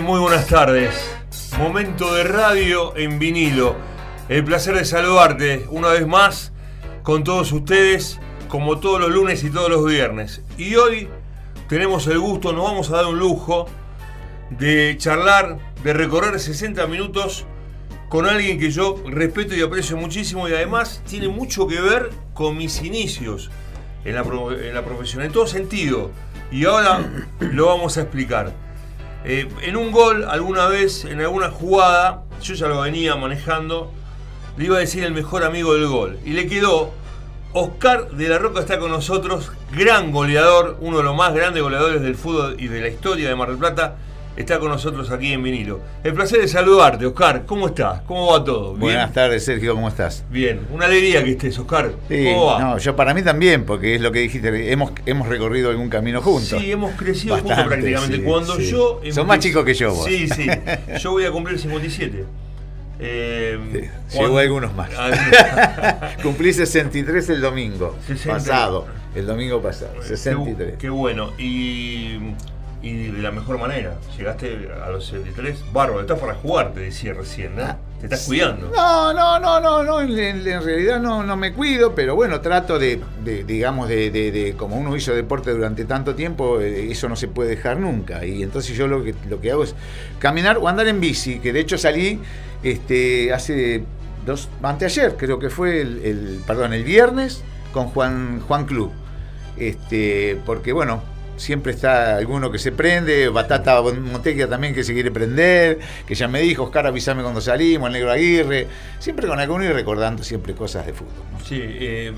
Muy buenas tardes. Momento de radio en vinilo. El placer de saludarte una vez más con todos ustedes, como todos los lunes y todos los viernes. Y hoy tenemos el gusto, nos vamos a dar un lujo de charlar, de recorrer 60 minutos con alguien que yo respeto y aprecio muchísimo y además tiene mucho que ver con mis inicios en la, en la profesión, en todo sentido. Y ahora lo vamos a explicar. Eh, en un gol, alguna vez, en alguna jugada, yo ya lo venía manejando, le iba a decir el mejor amigo del gol. Y le quedó, Oscar de la Roca está con nosotros, gran goleador, uno de los más grandes goleadores del fútbol y de la historia de Mar del Plata está con nosotros aquí en vinilo. El placer de saludarte, Oscar. ¿Cómo estás? ¿Cómo va todo? Buenas tardes, Sergio. ¿Cómo estás? Bien. Una alegría que estés, Oscar. ¿Cómo va? No, yo para mí también, porque es lo que dijiste. Hemos, hemos recorrido algún camino juntos. Sí, hemos crecido juntos prácticamente. Cuando yo. Son más chicos que yo, vos. Sí, sí. Yo voy a cumplir 57. Eh, Llegó algunos más. Cumplí 63 el domingo pasado. El domingo pasado. 63. Qué, qué bueno. Y y de la mejor manera. Llegaste a los 73, bárbaro, estás para jugar, te decía recién, ¿no? Ah, te estás cuidando. No, no, no, no, no en, realidad no, no me cuido, pero bueno, trato de, digamos, de, como uno hizo deporte durante tanto tiempo, eh, eso no se puede dejar nunca. Y entonces yo lo que, lo que hago es caminar o andar en bici, que de hecho salí este, hace dos, anteayer, creo que fue el, el perdón, el viernes con Juan, Juan Club. Este, porque bueno, siempre está alguno que se prende, Batata Montequia también que se quiere prender, que ya me dijo, Oscar, avísame cuando salimos, el negro Aguirre, siempre con alguno y recordando siempre cosas de fútbol. Sí, eh,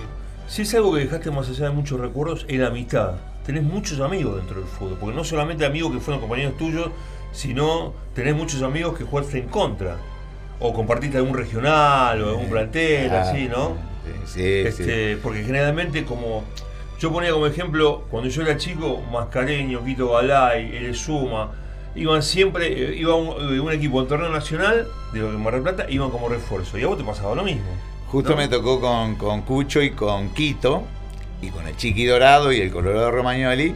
si es algo que dejaste más allá de muchos recuerdos, es la amistad. Tenés muchos amigos dentro del fútbol, porque no solamente amigos que fueron compañeros tuyos, sino tenés muchos amigos que jugaste en contra, o compartiste algún regional, o algún plantel, así, ¿no? Sí, este, sí. Porque generalmente como yo ponía como ejemplo, cuando yo era chico, Mascareño, Quito Galay, El Suma, iban siempre, eh, iba eh, un, equipo en torneo nacional, de lo que Mar del Plata, iban como refuerzo. Y a vos te pasaba lo mismo. Justo me tocó con, con Cucho y con Quito, y con el Chiqui Dorado y el Colorado Romagnoli,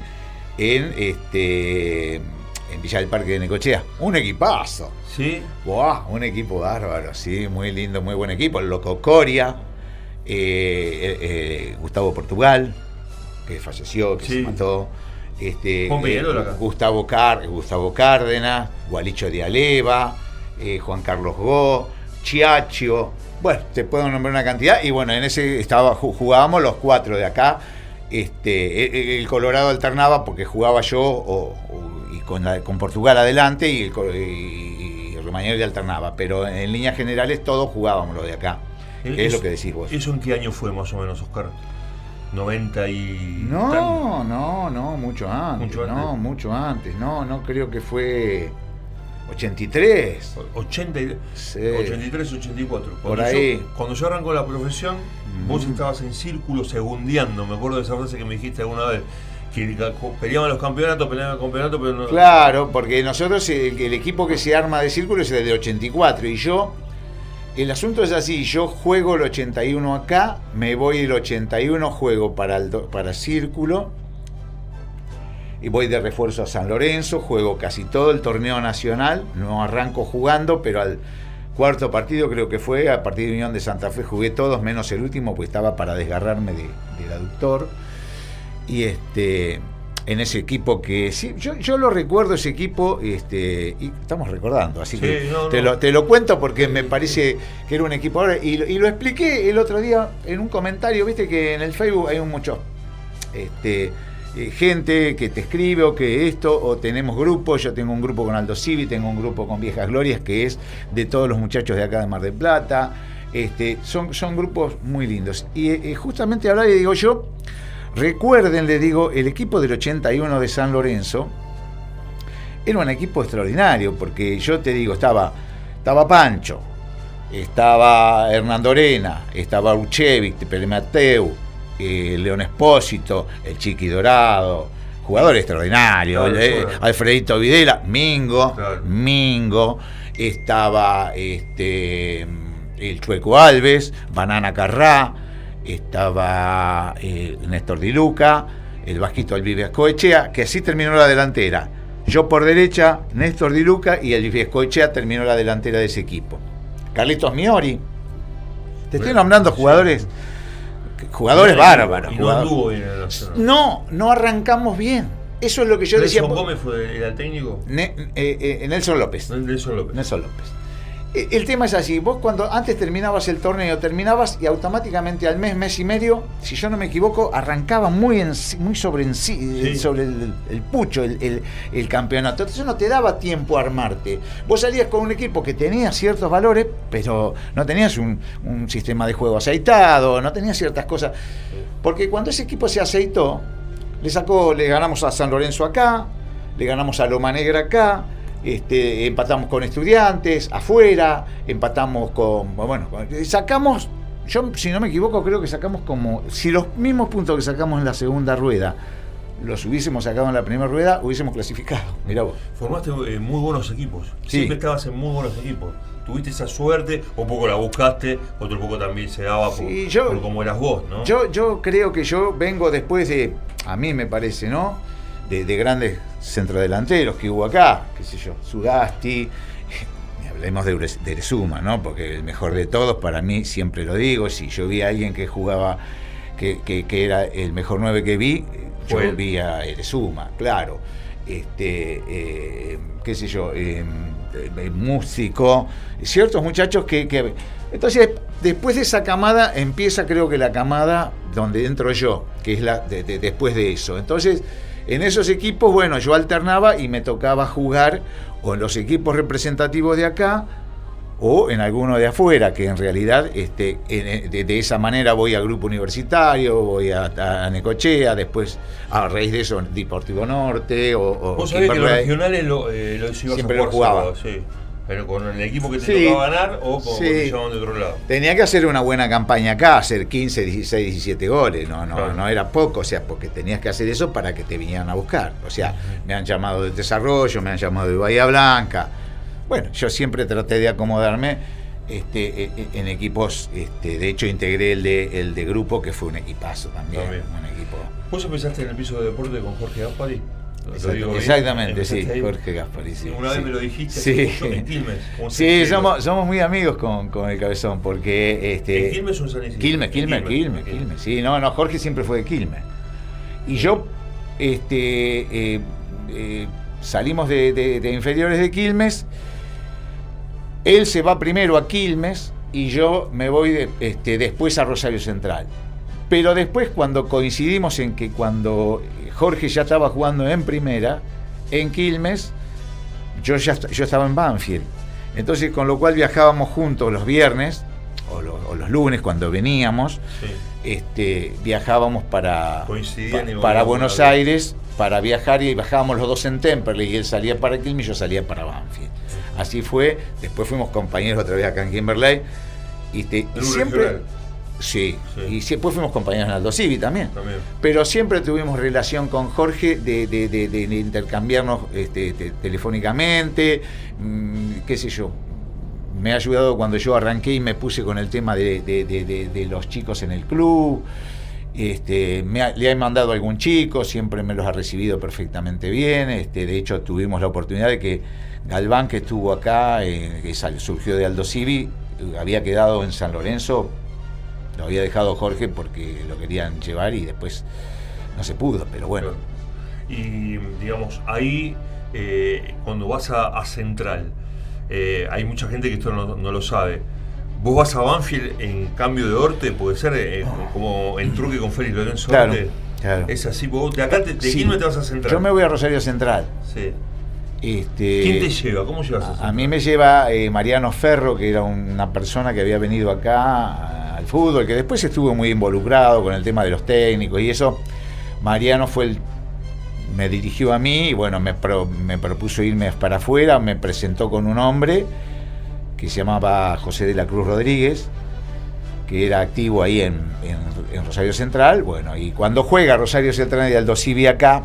en este en Villa del Parque de Necochea. Un equipazo. Sí. Wow, un equipo bárbaro, sí, muy lindo, muy buen equipo. El Loco Coria, eh, Gustavo Portugal, que falleció, que se mató. Este, eh, Gustavo, Car Gustavo Cárdenas, Gualicho de Aleva, eh, Juan Carlos Go, Chiacho, bueno, te puedo nombrar una cantidad, y bueno, en ese estaba, jugábamos los cuatro de acá. Este, e, e, el Colorado alternaba porque jugaba yo y con, con, Portugal adelante y el y, y alternaba, pero en líneas generales todos jugábamos lo de acá. es, lo que decís vos. ¿Eso en qué año fue más o menos, Oscar? 90 y... No, no, no, mucho antes, mucho antes. No, mucho antes. No, no creo que fue 83. 80, 83, 84. Cuando Por ahí. Yo, cuando yo arranco la profesión, vos estabas en círculo segundeando. Me acuerdo de esa frase que me dijiste alguna vez. Que peleaban los campeonatos, peleaban el campeonato, pero no. Claro, porque nosotros, el, el equipo que se arma de círculo es el de 84. Y yo el asunto es así, yo juego el 81 acá, me voy el 81, juego para el, para Círculo, y voy de refuerzo a San Lorenzo, juego casi todo el torneo nacional, no arranco jugando, pero al cuarto partido creo que fue, a partir de Unión de Santa Fe jugué todos, menos el último, pues estaba para desgarrarme del aductor. Y este en ese equipo que sí, yo, yo lo recuerdo ese equipo este, y estamos recordando, así que te, Lo, te, Lo, cuento porque me parece que era un equipo. Ahora y, lo expliqué el otro día en un comentario, viste que en el Facebook hay mucho este, eh, gente que te escribe o que esto, o tenemos grupos, yo tengo un grupo con Aldo Civi, tengo un grupo con Viejas Glorias que es de todos los muchachos de acá de Mar del Plata, este, son, son grupos muy lindos. Y eh, justamente ahora le digo yo, Recuerden, le digo, el equipo del 81 de San Lorenzo era un equipo extraordinario, porque yo te digo, estaba, estaba Pancho, estaba Hernando Orena, estaba Uchevic, Pele Mateu, eh, León Espósito, el Chiqui Dorado, jugador extraordinario, eh, Alfredito Videla, Mingo, Mingo, estaba este, el Chueco Alves, Banana Carrá, estaba eh, Néstor Di Luca, el vasquito Alvivia Coechea, que así terminó la delantera. Yo por derecha, Néstor Di Luca y Viescoechea terminó la delantera de ese equipo. Carlitos Miori. Te estoy nombrando jugadores jugadores bárbaros. no, no arrancamos bien. Eso es lo que yo decía. ¿Nelson Gómez fue el técnico? Eh, eh, Nelson López. Nelson López. Nelson López. Eh, el tema es así, vos cuando antes terminabas el torneo, terminabas y automáticamente al mes, mes y medio, si yo no me equivoco, arrancaba muy, muy sobre, en sí, sobre el, pucho el, campeonato. Entonces no te daba tiempo a armarte. Vos salías con un equipo que tenía ciertos valores, pero no tenías un, sistema de juego aceitado, no tenías ciertas cosas. Porque cuando ese equipo se aceitó, le sacó, le ganamos a San Lorenzo acá, le ganamos a Loma Negra acá, este, empatamos con estudiantes afuera, empatamos con, bueno, sacamos, yo si no me equivoco creo que sacamos como, si los mismos puntos que sacamos en la segunda rueda los hubiésemos sacado en la primera rueda, hubiésemos clasificado. Mira vos. Formaste eh, muy buenos equipos. Siempre estabas en muy buenos equipos. Tuviste esa suerte, o poco la buscaste, otro poco también se daba por, como eras vos, ¿no? Yo, yo creo que yo vengo después de, a mí me parece, ¿no? De, grandes centrodelanteros que hubo acá, qué sé yo, Sugasti, hablemos de, de ¿no? Porque el mejor de todos, para mí, siempre lo digo, si yo vi a alguien que jugaba, que, que, era el mejor 9 que vi, yo vi a Eresuma, claro. Este, eh, qué sé yo, eh, eh, músico, ciertos muchachos que, que, Entonces, después de esa camada, empieza creo que la camada donde entro yo, que es la de, después de eso. Entonces, en esos equipos, bueno, yo alternaba y me tocaba jugar o en los equipos representativos de acá o en alguno de afuera, que en realidad este, de, esa manera voy al grupo universitario, voy a, Necochea, después a raíz de eso Deportivo Norte o... o Vos sabés que los regionales lo, eh, siempre lo jugaba. Sí. Pero con el equipo que te tocaba ganar o con, de otro lado. Tenía que hacer una buena campaña acá, hacer 15, 16, 17 goles. No, no, no era poco, o sea, porque tenías que hacer eso para que te vinieran a buscar. O sea, me han llamado de desarrollo, me han llamado de Bahía Blanca. Bueno, yo siempre traté de acomodarme este, e, e, en equipos, este, de hecho integré el de, el de grupo, que fue un equipazo también. Un equipo. ¿Vos empezaste en el piso de deporte con Jorge Gaspari? Exactamente, sí, Jorge Gaspari. Sí, Una vez me lo dijiste, sí. en Quilmes. Sí, somos, somos muy amigos con, con, el cabezón, porque... Este, ¿En Quilmes o en San Isidro? Quilmes, Quilmes, Quilmes, Quilmes, Sí, no, no, Jorge siempre fue de Quilmes. Y yo, este, eh, eh, salimos de, de, inferiores de Quilmes, él se va primero a Quilmes y yo me voy este, después a Rosario Central. Pero después cuando coincidimos en que cuando Jorge ya estaba jugando en primera, en Quilmes, yo ya yo estaba en Banfield. Entonces, con lo cual viajábamos juntos los viernes o, los lunes cuando veníamos, este, viajábamos para, para Buenos Aires para viajar y bajábamos los dos en Temperley y él salía para Quilmes y yo salía para Banfield. Así fue, después fuimos compañeros otra vez acá en Kimberley y, siempre... Sí. y después fuimos compañeros en Aldo Civi también. Pero siempre tuvimos relación con Jorge de, intercambiarnos este, telefónicamente, mm, qué sé yo. Me ha ayudado cuando yo arranqué y me puse con el tema de, los chicos en el club. Este, le he mandado a algún chico, siempre me los ha recibido perfectamente bien. Este, de hecho, tuvimos la oportunidad de que Galván, que estuvo acá, eh, que surgió de Aldo Civi, había quedado en San Lorenzo lo había dejado Jorge porque lo querían llevar y después no se pudo, pero bueno. Y digamos, ahí eh, cuando vas a, Central, eh, hay mucha gente que esto no, lo sabe. ¿Vos vas a Banfield en cambio de Orte? ¿Puede ser eh, como en truque con Félix Lorenzo claro, Claro. Es así, vos de acá te, te vas a Central. Yo me voy a Rosario Central. Sí. Este, ¿Quién te lleva? ¿Cómo llevas a, a mí me lleva Mariano Ferro, que era una persona que había venido acá al fútbol, que después estuvo muy involucrado con el tema de los técnicos y eso. Mariano fue el me dirigió a mí y bueno, me, me propuso irme para afuera, me presentó con un hombre que se llamaba José de la Cruz Rodríguez, que era activo ahí en, Rosario Central, bueno, y cuando juega Rosario Central y Aldo Civi acá,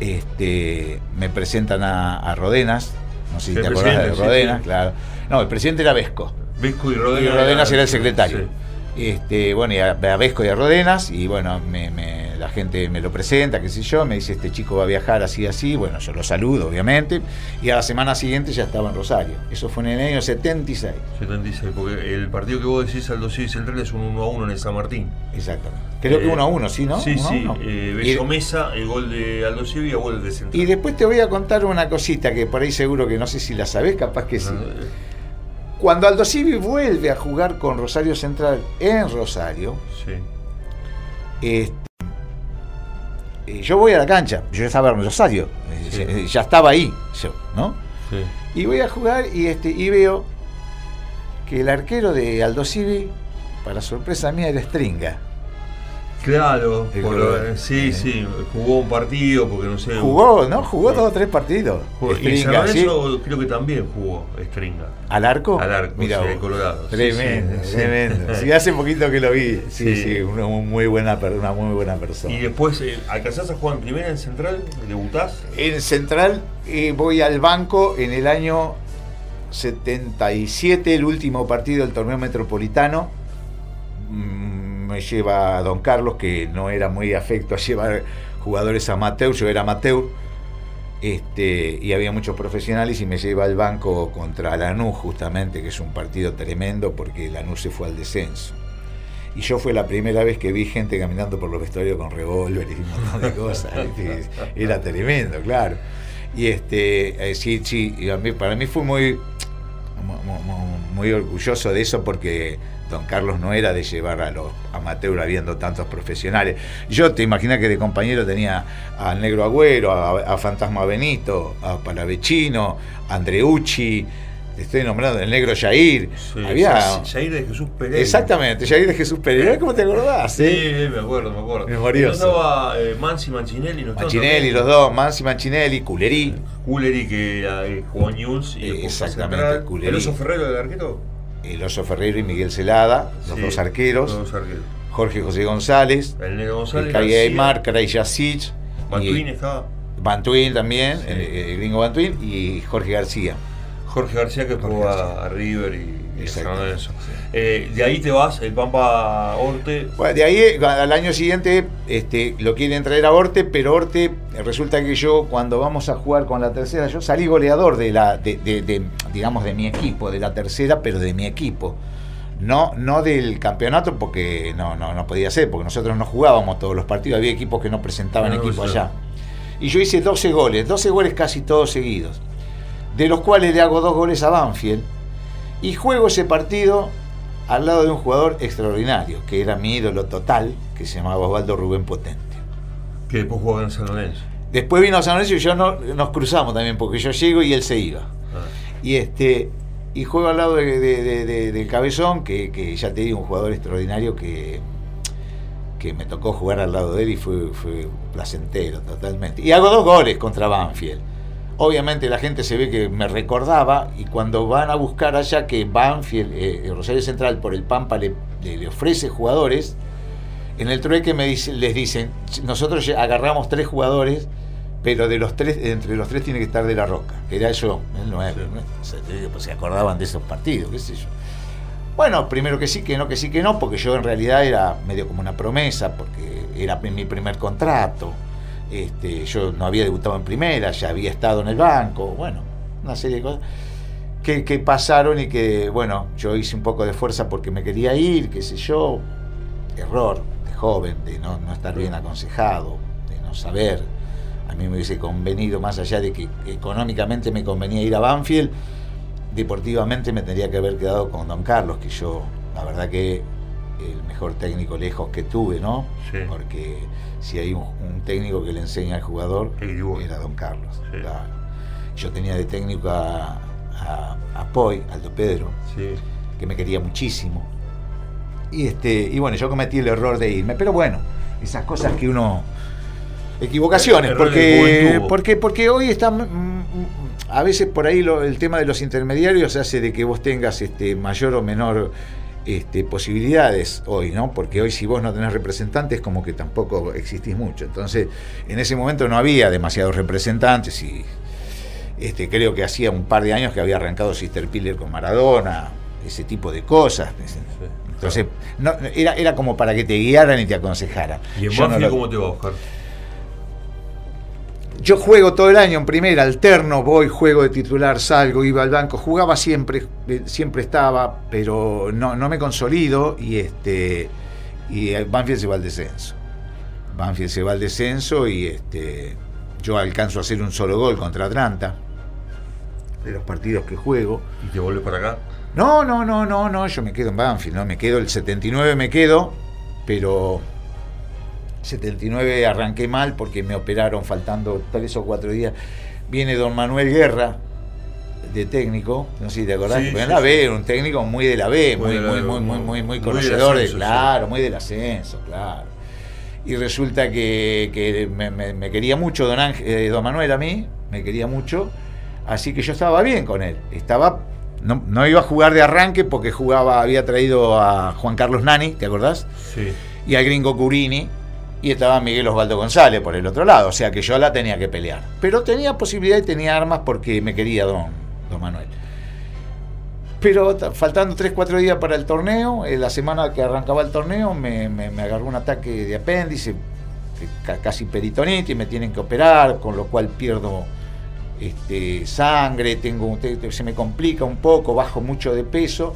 este, me presentan a, Rodenas, no sé si te acordás de Rodenas, claro. No, el presidente era Vesco. Vesco y Rodenas. Y Rodenas era el secretario. Este, bueno, y a, Vesco y a Rodenas, y bueno, me, la gente me lo presenta, qué sé yo, me dice este chico va a viajar así, así, bueno, yo lo saludo, obviamente, y a la semana siguiente ya estaba en Rosario. Eso fue en el año 76. 76, porque el partido que vos decís, Aldo Civi Central, es un 1 a 1 en el San Martín. Exactamente. Creo que 1 a 1, ¿sí, no? Sí, Uno a sí. uno. Eh, Y- Mesa, el gol de Aldo Civi y el gol de Central. Y después te voy a contar una cosita que por ahí seguro que no sé si la sabés, capaz que sí. Eh, Cuando Aldo Civi vuelve a jugar con Rosario Central en Rosario, Sí. este, eh, yo voy a la cancha, yo estaba en Rosario, eh, Sí. ya estaba ahí, yo, ¿no? Sí. Y voy a jugar y, este, y veo que el arquero de Aldo Civi, para sorpresa mía, era Stringa. Claro, por- sí, Eh. sí, jugó un partido porque no sé. Jugó, ¿no? Jugó dos o tres partidos. Jugó- Y en San. Lorenzo creo que también jugó Stringa. ¿Al arco? Al arco, Mira sí, Colorado. Tremendo, sí, sí. tremendo. Sí, hace poquito que lo vi. Sí, Sí. sí, una muy buena, una muy buena persona. Y después, eh, ¿alcanzás a jugar en primera en Central? ¿Debutás? En Central eh, voy al banco en el año 77, el último partido del torneo metropolitano. Mm, Me lleva a Don Carlos, que no era muy afecto a llevar jugadores amateur, yo era amateur. Este, y había muchos profesionales y me lleva al banco contra Lanús justamente, que es un partido tremendo porque Lanús se fue al descenso. Y yo fue la primera vez que vi gente caminando por los vestuarios con revólveres y un montón de cosas. Era tremendo, claro. Y este, eh, sí, sí, y a mí- para mí fue muy, mu- mu- muy orgulloso de eso porque don Carlos no era de llevar a los amateurs habiendo tantos profesionales. Yo te imaginas que de compañero tenía al Negro Agüero, a, a Fantasma Benito, a Palavecino, a Andreucci, estoy nombrando el Negro Jair. Sí, Había... Ja- Jair de Jesús Pereira. Exactamente, Jair de Jesús Pereira, ¿cómo te acordás? Sí, eh? me acuerdo, me acuerdo. Memorioso. Estaba eh, Mansi no Manchinelli, también? los dos, Mansi Manchinelli, Culerí. Culleri que eh, y Eh, después fue a exactamente. Culleri. ¿El oso Ferrero del arquero? El Oso Ferreiro y Miguel Celada, los Sí, dos arqueros, Los dos arqueros. Jorge José González, El González. Aymar, Caray Yasic, Mantuín estaba. Bantuín también, Sí. el, el gringo Bantuín, y Jorge García. Jorge García que jugó a River y, Eh, de ahí te vas, el Pampa Orte. Bueno, de ahí al año siguiente este, lo quieren traer a Orte, pero Orte resulta que yo cuando vamos a jugar con la tercera, yo salí goleador de la, de, de- de, digamos, de mi equipo, de la tercera, pero de mi equipo. No, no del campeonato porque no, no, no podía ser, porque nosotros no jugábamos todos los partidos, había equipos que no presentaban equipo allá. Y yo hice 12 goles, 12 goles casi todos seguidos, de los cuales le hago dos goles a Banfield y juego ese partido al lado de un jugador extraordinario, que era mi ídolo total, que se llamaba Osvaldo Rubén Potente. Que después jugó en San Lorenzo. Después vino a San Lorenzo y yo no, nos cruzamos también, porque yo llego y él se iba. Ah. Y este y juego al lado de, de- de- de- del Cabezón, que, que ya te digo, un jugador extraordinario que, que me tocó jugar al lado de él y fue, fue placentero totalmente. Y hago dos goles contra Banfield. Obviamente la gente se ve que me recordaba y cuando van a buscar allá que Banfield, eh, el Rosario Central por el Pampa le, le- le ofrece jugadores, en el trueque me dice- les dicen, nosotros agarramos tres jugadores, pero de los tres, entre los tres tiene que estar de la roca, era yo, el nueve, Sí. ¿no? O sea, pues se acordaban de esos partidos, qué sé yo. Bueno, primero que sí, que no, que sí, que no, porque yo en realidad era medio como una promesa, porque era mi primer contrato. Este, yo no había debutado en primera, ya había estado en el banco, bueno, una serie de cosas que, pasaron y que, bueno, yo hice un poco de fuerza porque me quería ir, qué sé yo, error de joven, de no, no estar bien aconsejado, de no saber. A mí me hubiese convenido, más allá de que económicamente me convenía ir a Banfield, deportivamente me tendría que haber quedado con Don Carlos, que yo, la verdad que el mejor técnico lejos que tuve, ¿no? Sí. Porque si hay un, un técnico que le enseña al jugador, era Don Carlos. Sí. claro. Yo tenía de técnico a, a, a Poi, Aldo Pedro, Sí. que me quería muchísimo. Y este, y bueno, yo cometí el error de irme, pero bueno, esas cosas que uno equivocaciones, porque porque porque hoy está mm, a veces por ahí lo- el tema de los intermediarios hace de que vos tengas este mayor o menor este, posibilidades hoy, ¿no? Porque hoy si vos no tenés representantes como que tampoco existís mucho. Entonces, en ese momento no había demasiados representantes y este, creo que hacía un par de años que había arrancado Sister Piller con Maradona, ese tipo de cosas. Entonces, no, era, era como para que te guiaran y te aconsejaran. ¿Y en no Banfield lo- cómo te va, Oscar? Yo juego todo el año en primera, alterno, voy, juego de titular, salgo, iba al banco, jugaba siempre, eh, siempre estaba, pero no, no me consolido y este y el Banfield se va al descenso. Banfield se va al descenso y este yo alcanzo a hacer un solo gol contra Atlanta de los partidos que juego. ¿Y te vuelves para acá? No, no, no, no, no, yo me quedo en Banfield, no, me quedo el 79 me quedo, pero 79 arranqué mal porque me operaron faltando tres o cuatro días. Viene don Manuel Guerra de técnico, no sé si te acordás, Sí, en sí, la. B, un técnico muy de la B, Muy muy, la muy, muy, muy, muy- muy, muy muy del conocedor de, claro, muy del ascenso, claro. Y resulta que, que me, me- me quería mucho don, Ángel- eh, don Manuel a mí, me quería mucho, así que yo estaba bien con él. Estaba, no, no iba a jugar de arranque porque jugaba, había traído a Juan Carlos Nani, ¿te acordás? Sí. y al gringo Curini y estaba Miguel Osvaldo González por el otro lado, o sea que yo la tenía que pelear. Pero tenía posibilidad y tenía armas porque me quería don, don Manuel. Pero ta- faltando 3-4 días para el torneo, eh, la semana que arrancaba el torneo me, me- agarró un ataque de apéndice, casi peritonitis, me tienen que operar, con lo cual pierdo este, sangre, tengo, te- te- se me complica un poco, bajo mucho de peso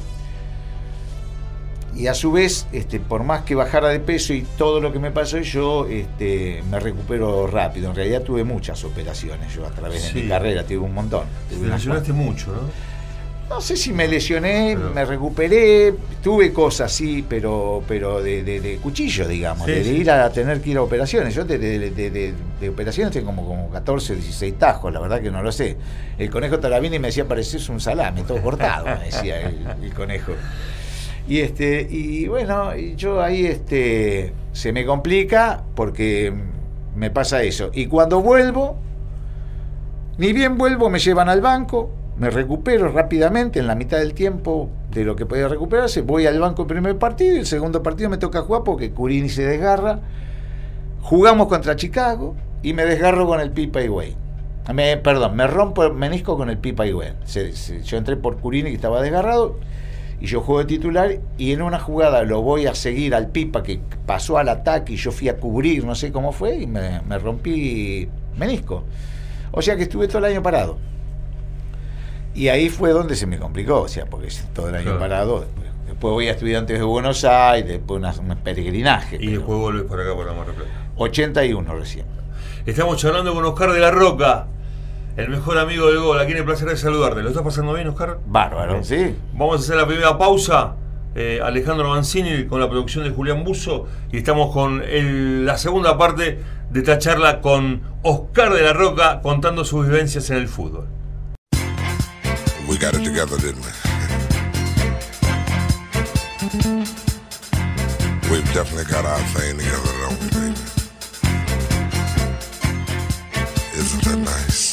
y a su vez, este, por más que bajara de peso y todo lo que me pasó, yo este, me recupero rápido. En realidad tuve muchas operaciones yo a través de Sí. mi carrera, tuve un montón. Te lesionaste mucho, ¿no? No sé si me lesioné, Pero- me recuperé, tuve cosas sí, pero, pero de, de- de cuchillo, digamos, Sí, de, de ir a tener que ir a operaciones. Yo de, de- de- de- de operaciones tengo como, como 14, 16 tajos, la verdad que no lo sé. El conejo Tarabini me decía, pareces un salame, todo cortado, me decía el, el conejo. Y este, y bueno, y yo ahí este se me complica porque me pasa eso. Y cuando vuelvo, ni bien vuelvo, me llevan al banco, me recupero rápidamente en la mitad del tiempo de lo que podía recuperarse, voy al banco el primer partido y el segundo partido me toca jugar porque Curini se desgarra. Jugamos contra Chicago y me desgarro con el Pipa Higuaín. Me, perdón, me rompo el menisco con el Pipa Higuaín. Se- se- yo entré por Curini que estaba desgarrado y yo juego de titular y en una jugada lo voy a seguir al Pipa que pasó al ataque y yo fui a cubrir, no sé cómo fue, y me, me rompí menisco. O sea que estuve todo el año parado. Y ahí fue donde se me complicó, o sea, porque todo el año Claro. parado. Después, después voy a Estudiantes de Buenos Aires, después una- un peregrinaje. Y después vuelves para acá, para Mar del Plata. 81 recién. Estamos charlando con Oscar de la Roca, el mejor amigo del gol. Aquí en el placer de saludarte. ¿Lo estás pasando bien, Oscar? Bárbaro, ¿sí? Vamos a hacer la primera pausa. eh, Alejandro Mancini con la producción de Julián Buzo y estamos con el- la segunda parte de esta charla con Oscar de la Roca contando sus vivencias en el fútbol. We got it together, didn't we? We've definitely got our thing together, don't we, baby? Isn't that nice?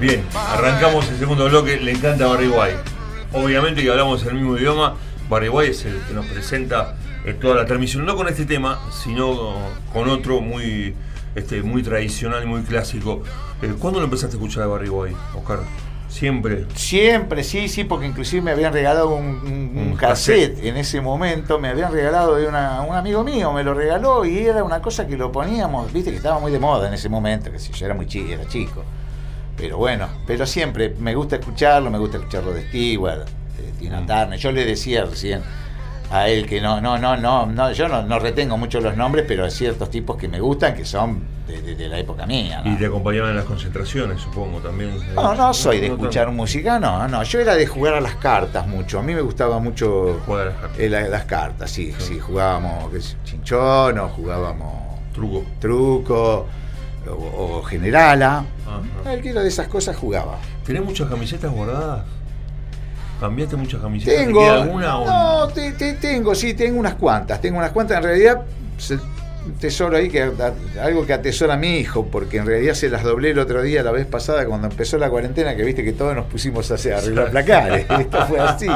Bien, arrancamos el segundo bloque. Le encanta Barry White. Obviamente que hablamos el mismo idioma. Barry White es el que nos presenta eh, toda la transmisión, no con este tema, sino con otro muy, este, muy tradicional muy clásico. Eh, ¿Cuándo lo empezaste a escuchar a Barry White, Oscar? Siempre. Siempre, sí, sí, porque inclusive me habían regalado un, un- un Un cassette en ese momento, me habían regalado de una- un amigo mío, me lo regaló y era una cosa que lo poníamos, viste que estaba muy de moda en ese momento, que si yo era muy chico, era chico. Pero bueno, pero siempre me gusta escucharlo, me gusta escucharlo de Stewart, de Tina Mm. Turner. Yo le decía recién a él que no, no, no, no, no yo no, no retengo mucho los nombres, pero hay ciertos tipos que me gustan, que son de, de- de la época mía. Y te acompañaban en las concentraciones, supongo, también. No, no soy de escuchar música, no, no. Yo era de jugar a las cartas mucho. A mí me gustaba mucho Jugar a las cartas. eh, la- las cartas, sí, Sí. sí. Jugábamos qué sé, chinchón o jugábamos Truco. truco o, o generala. Ajá. Cualquiera de esas cosas jugaba. ¿Tenés muchas camisetas guardadas? ¿Cambiaste muchas camisetas? ¿Te Tengo. queda alguna o No, te- te- tengo, sí, tengo unas cuantas. Tengo unas cuantas. En realidad, un tesoro ahí que a- algo que atesora mi hijo, porque en realidad se las doblé el otro día, la vez pasada, cuando empezó la cuarentena, que viste que todos nos pusimos a hacer arreglar placares. Esto fue así.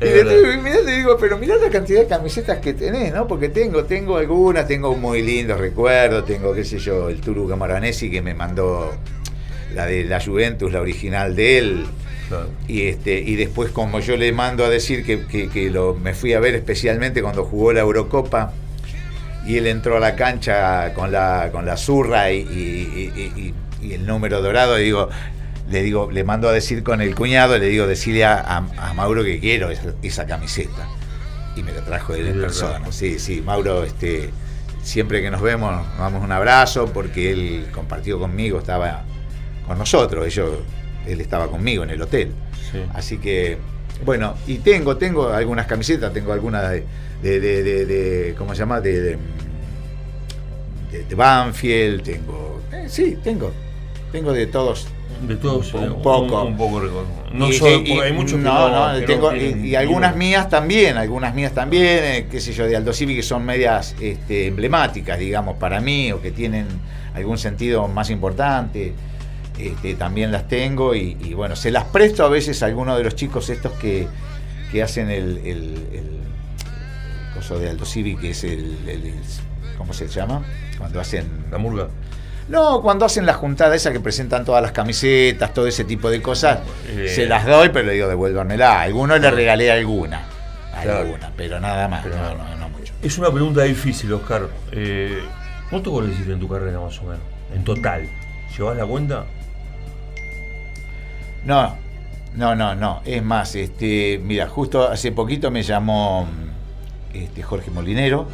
Y le, mirá, le digo, pero mirá la cantidad de camisetas que tenés, ¿no? Porque tengo, tengo algunas, tengo muy lindos recuerdos, tengo, qué sé yo, el Turu Camaranesi que me mandó la de la Juventus, la original de él. Claro. Y este y después como yo le mando a decir que, que- que lo, me fui a ver especialmente cuando jugó la Eurocopa y él entró a la cancha con la con la zurra y, y- y- y- y el número dorado y digo le digo le mando a decir con el cuñado le digo decirle a, a- a Mauro que quiero esa, esa camiseta. Y me la trajo él en persona. Sí sí Mauro este siempre que nos vemos nos damos un abrazo porque él compartió conmigo estaba con nosotros ellos él estaba conmigo en el hotel Sí. Así que, bueno, y tengo, tengo algunas camisetas, tengo algunas de, de, de, de- de- ¿cómo se llama? De, Banfield, tengo, eh, sí, tengo, tengo de todos. De todos, Un eh, poco. Un, un poco. No Y- solo, y- hay muchos no, no, tengo, y, y algunas mías también, algunas mías también, eh, qué sé yo, de Aldo Civi que son medias este, emblemáticas, digamos, para mí, o que tienen algún sentido más importante. Este, también las tengo y, y, bueno, se las presto a veces a algunos de los chicos estos que, que hacen el, el, el- el coso de Aldo Civi, que es el, ¿cómo se llama? Cuando hacen La murga. no, cuando hacen la juntada esa que presentan todas las camisetas, todo ese tipo de cosas, Eh. se las doy, pero le digo, devuélvanmela. A algunos le regalé alguna. Claro. Alguna, pero nada más. Pero no, no. no, no mucho. Es una pregunta difícil, Oscar. Eh, ¿Cuántos goles hiciste en tu carrera más o menos? En total. ¿Llevas la cuenta? No, no, no, no. Es más, este, mira, justo hace poquito me llamó este, Jorge Molinero.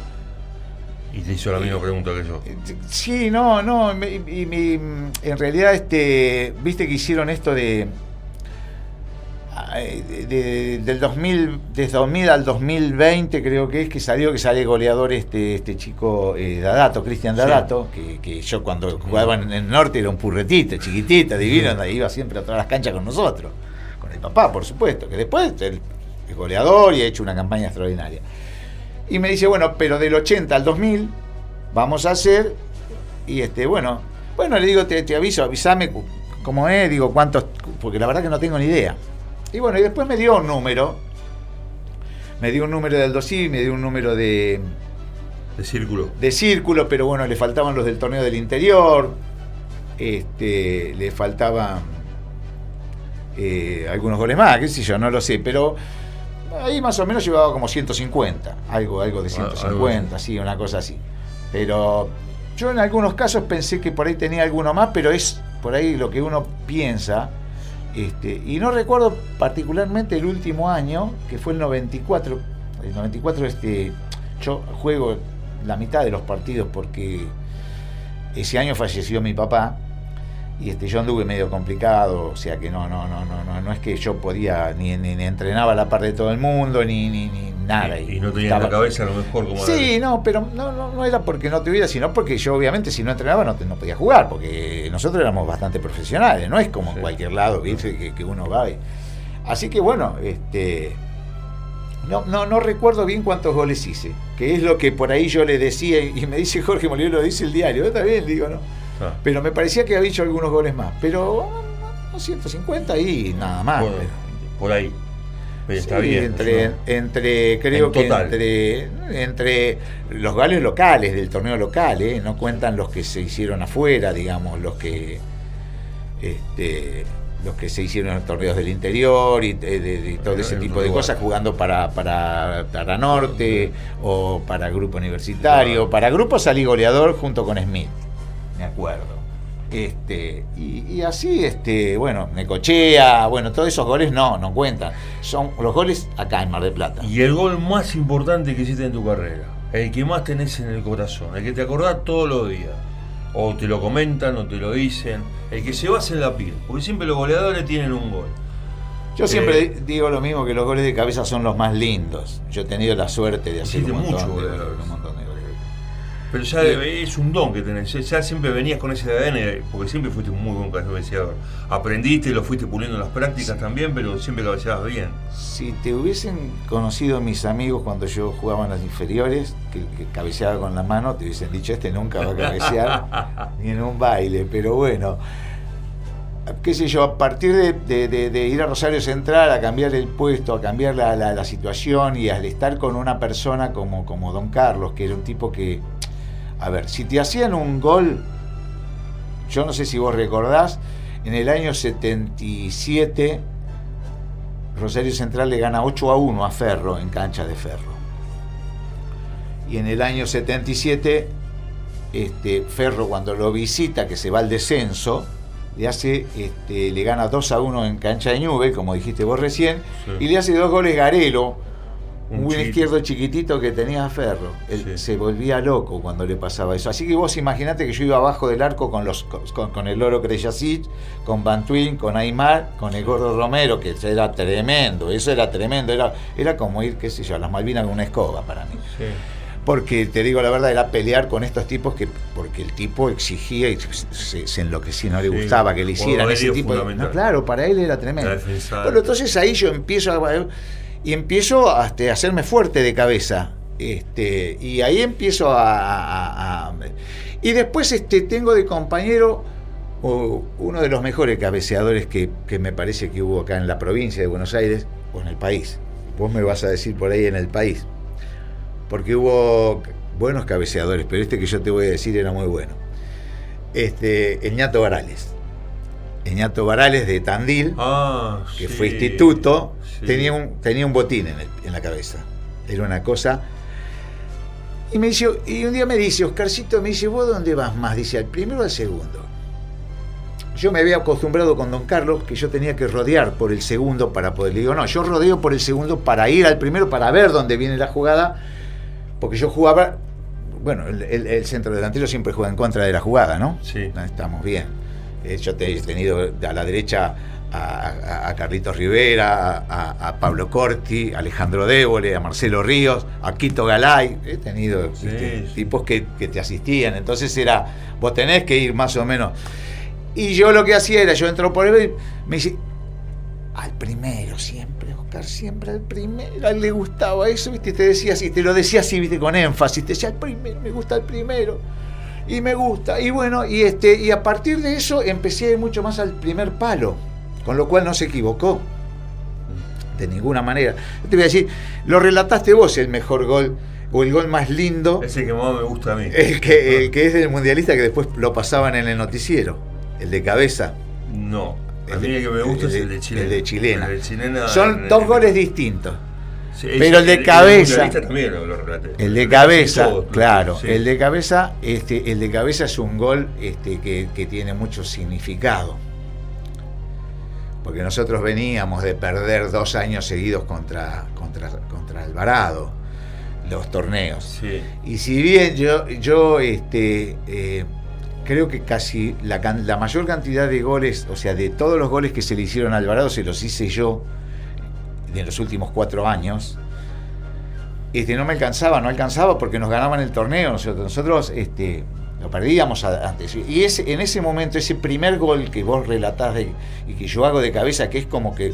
Y te hizo la misma pregunta que yo. Eh, Sí, no, no, me- y, mi- en realidad, este, viste que hicieron esto de, de- de- del 2000, desde 2000 al 2020 creo que es que salió, que sale goleador este, este chico eh, Dadato, Cristian Sí. Dadato, que, que yo cuando jugaba en el norte era un purretito, chiquitita, divino, donde iba siempre a todas las canchas con nosotros, con el papá, por supuesto, que después él es goleador y ha hecho una campaña extraordinaria. Y me dice, bueno, pero del 80 al 2000 vamos a hacer, y este, bueno, bueno, le digo, te, te aviso, avísame cómo es, digo, cuántos, porque la verdad que no tengo ni idea. Y bueno, y después me dio un número, me dio un número del dosí, me dio un número de, De círculo. de círculo, pero bueno, le faltaban los del torneo del interior, este, le faltaban eh, algunos goles más, qué sé yo, no lo sé, pero ahí más o menos llevaba como 150, algo, algo de Ah, algo 150, sí, una cosa así. Pero yo en algunos casos pensé que por ahí tenía alguno más, pero es por ahí lo que uno piensa. Este, y no recuerdo particularmente el último año, que fue el 94. El 94 este, yo juego la mitad de los partidos porque ese año falleció mi papá y este, yo anduve medio complicado, o sea que no, no, no, no, no, no es que yo podía, ni, ni, ni entrenaba a la par de todo el mundo, ni, ni, ni nada. Y, y no tenías la estaba- cabeza a lo mejor como Sí, no, pero no, no, no era porque no tuviera, sino porque yo obviamente si no entrenaba no, te- no podía jugar, porque nosotros éramos bastante profesionales, no es como Sí. en cualquier lado, ¿viste? Que, que uno va y... Así que bueno, este... No, no, no recuerdo bien cuántos goles hice, que es lo que por ahí yo le decía, y me dice Jorge Molino, lo dice el diario, está bien, digo, no. Ah, Pero me parecía que había hecho algunos goles más, pero no, 150 y nada más. por, ahí. Pero está Sí, bien. Entre, ¿no? entre creo En que entre, entre los goles locales del torneo local, ¿eh? no cuentan los que se hicieron afuera, digamos, los que este, los que se hicieron en torneos del interior y de, de- de todo ese tipo de cosas, jugando para, para, para Norte o para Grupo Universitario. Para Grupo salí goleador junto con Smith, me acuerdo. Este, y, y así, este, bueno, Necochea, bueno, todos esos goles no, no cuentan. Son los goles acá en Mar del Plata. Y el gol más importante que hiciste en tu carrera. El que más tenés en el corazón. El que te acordás todos los días. O te lo comentan o te lo dicen. El que se basa en la piel. Porque siempre los goleadores tienen un gol. Yo siempre Eh, digo lo mismo que los goles de cabeza son los más lindos. Yo he tenido la suerte de hacer Hiciste un montón, mucho de, gol de goles, un montón de goles. Pero ya es un don que tenés. Ya siempre venías con ese ADN, porque siempre fuiste un muy buen cabeceador. Aprendiste, lo fuiste puliendo en las prácticas también, pero siempre cabeceabas bien. Si te hubiesen conocido mis amigos cuando yo jugaba en las inferiores, que, que cabeceaba con la mano, te hubiesen dicho, este nunca va a cabecear ni en un baile. Pero bueno, qué sé yo, a partir de, de- de- de ir a Rosario Central, a cambiar el puesto, a cambiar la, la- la situación y al estar con una persona como, como Don Carlos, que era un tipo que, a ver, si te hacían un gol, yo no sé si vos recordás, en el año 77 Rosario Central le gana 8 a 1 a Ferro en cancha de Ferro. Y en el año 77, este, Ferro cuando lo visita, que se va al descenso, le hace, este, le gana 2 a 1 en cancha de Newell, como dijiste vos recién, Sí. y le hace dos goles Garelo, un, Un izquierdo chiquitito que tenía Ferro. Él Sí. se volvía loco cuando le pasaba eso. Así que vos imaginate que yo iba abajo del arco con los con, con el Loro Creyasic, con Bantuin, con Aymar, con el Gordo Romero, que era tremendo, eso era tremendo, era, era como ir, qué sé yo, a las Malvinas con una escoba para mí. Sí. Porque te digo la verdad, era pelear con estos tipos que, porque el tipo exigía y se, se enloquecía, no le Sí, gustaba que le hicieran ese tipo de. No, claro, para él era tremendo. Bueno, entonces ahí yo empiezo a, y empiezo a, este, a hacerme fuerte de cabeza. Este, y ahí empiezo a, y después este, tengo de compañero uno de los mejores cabeceadores que, que me parece que hubo acá en la provincia de Buenos Aires o en el país. Vos me vas a decir por ahí en el país. Porque hubo buenos cabeceadores, pero este que yo te voy a decir era muy bueno. Este, el ñato Varales. El ñato Varales de Tandil Ah, que sí, fue instituto, sí. tenía, un, tenía un botín en, el- en la cabeza. Era una cosa. Y, me dice, y un día me dice, Oscarcito, me dice, ¿vos dónde vas más? Dice, al primero o al segundo. Yo me había acostumbrado con Don Carlos que yo tenía que rodear por el segundo para poder. Le digo, no, yo rodeo por el segundo para ir al primero, para ver dónde viene la jugada, porque yo jugaba. Bueno, el, el- el centro delantero siempre juega en contra de la jugada, ¿no? Sí. Estamos bien. Eh, Yo te- he tenido a la derecha a, a- Carlitos Rivera, a, a Pablo Corti, a Alejandro Débole, a Marcelo Ríos, a Quito Galay. He tenido Sí, ¿viste? sí. tipos que, que te asistían. Entonces era, vos tenés que ir más o menos. Y yo lo que hacía era, yo entro por él y me dice, al primero siempre, Oscar, siempre al primero. A él le gustaba eso, ¿viste? Te decía así, te lo decía así, ¿viste? Con énfasis. Te decía, al primero, me gusta el primero. Y me gusta. Y bueno, y este, y a partir de eso empecé a ir mucho más al primer palo. Con lo cual no se equivocó. De ninguna manera. Yo te voy a decir, lo relataste vos el mejor gol, o el gol más lindo, Ese que más me gusta a mí. el que, el que es del mundialista que después lo pasaban en el noticiero. El de cabeza. No. A El mí de- el que me gusta el es el de Chilena. el de Chilena. El de Chilena Son dos goles distintos. Sí, pero el de cabeza- mundialista también lo, lo relaté. El de cabeza, todo, claro, sí. el de cabeza, este, el de cabeza es un gol este, que, que tiene mucho significado. Porque nosotros veníamos de perder dos años seguidos contra, contra, contra Alvarado, los torneos. Sí. Y si bien yo, yo este, eh, creo que casi la mayor cantidad de goles, o sea, de todos los goles que se le hicieron a Alvarado, se los hice yo en los últimos cuatro años. Este, no me alcanzaba, no alcanzaba porque nos ganaban el torneo. Nosotros, nosotros este, lo perdíamos antes. Y ese, en ese momento, ese primer gol que vos relatás de- y que yo hago de cabeza, que es como que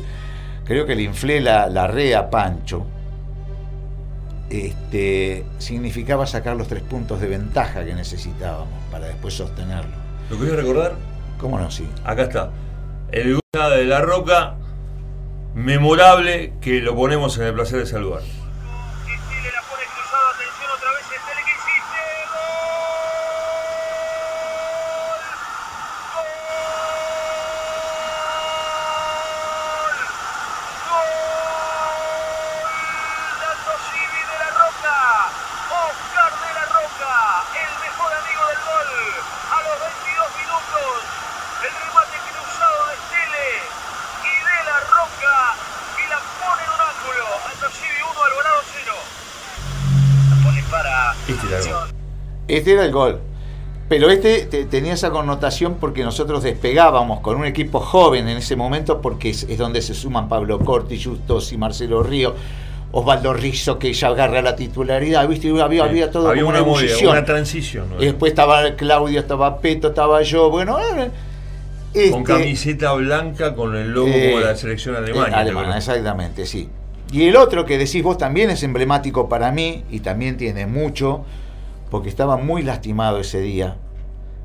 creo que le inflé la, la red a Pancho, este, significaba sacar los tres puntos de ventaja que necesitábamos para después sostenerlo. ¿Lo querés recordar? ¿Cómo no? Sí. Acá está. El gol de la Roca, memorable, que lo ponemos en el placer de saludar. Estele la pone cruzado, atención otra vez, Estele que hiciste, gol, gol, Dato Civi de la Roca, Oscar de la Roca, el mejor amigo del gol, a los 22 minutos, el remate cruzado de Estele y de la Roca, y la pone en un ángulo, Alto Civi 1, Alvarado 0. La pone para... Este era el gol. Pero este te- tenía esa connotación porque nosotros despegábamos con un equipo joven en ese momento, porque es, es donde se suman Pablo Corti, Justos y Marcelo Río, Osvaldo Rizzo, que ya agarra la titularidad, ¿viste? Había, había todo Había como una, una movida, ebullición. una transición. ¿no? Y después estaba Claudio, estaba Peto, estaba yo, bueno, eh, con este, camiseta blanca con el logo eh, de la selección alemana. eh, alemana, exactamente, sí. Y el otro que decís vos también es emblemático para mí y también tiene mucho, porque estaba muy lastimado ese día,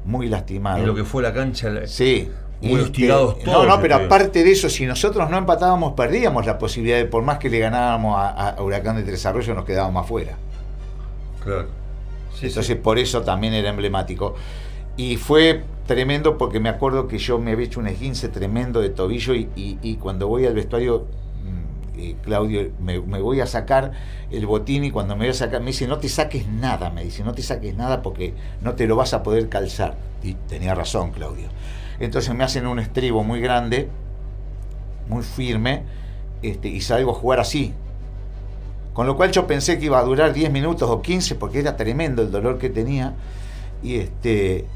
muy lastimado. En lo que fue la cancha. la- Sí. Muy Y, hostigados este, todos, No, no, pero creo. aparte de eso, si nosotros no empatábamos, perdíamos la posibilidad de, por más que le ganábamos a, a Huracán de Tres Arroyos, nos quedábamos afuera. Claro. Sí, Entonces sí. por eso también era emblemático. Y fue tremendo porque me acuerdo que yo me había hecho un esguince tremendo de tobillo y, y- y cuando voy al vestuario, Claudio, me, me voy a sacar el botín y cuando me voy a sacar, me dice, no te saques nada, me dice, no te saques nada porque no te lo vas a poder calzar. Y tenía razón, Claudio. Entonces me hacen un estribo muy grande, muy firme, este, y salgo a jugar así, con lo cual yo pensé que iba a durar 10 minutos o 15 porque era tremendo el dolor que tenía. Y este.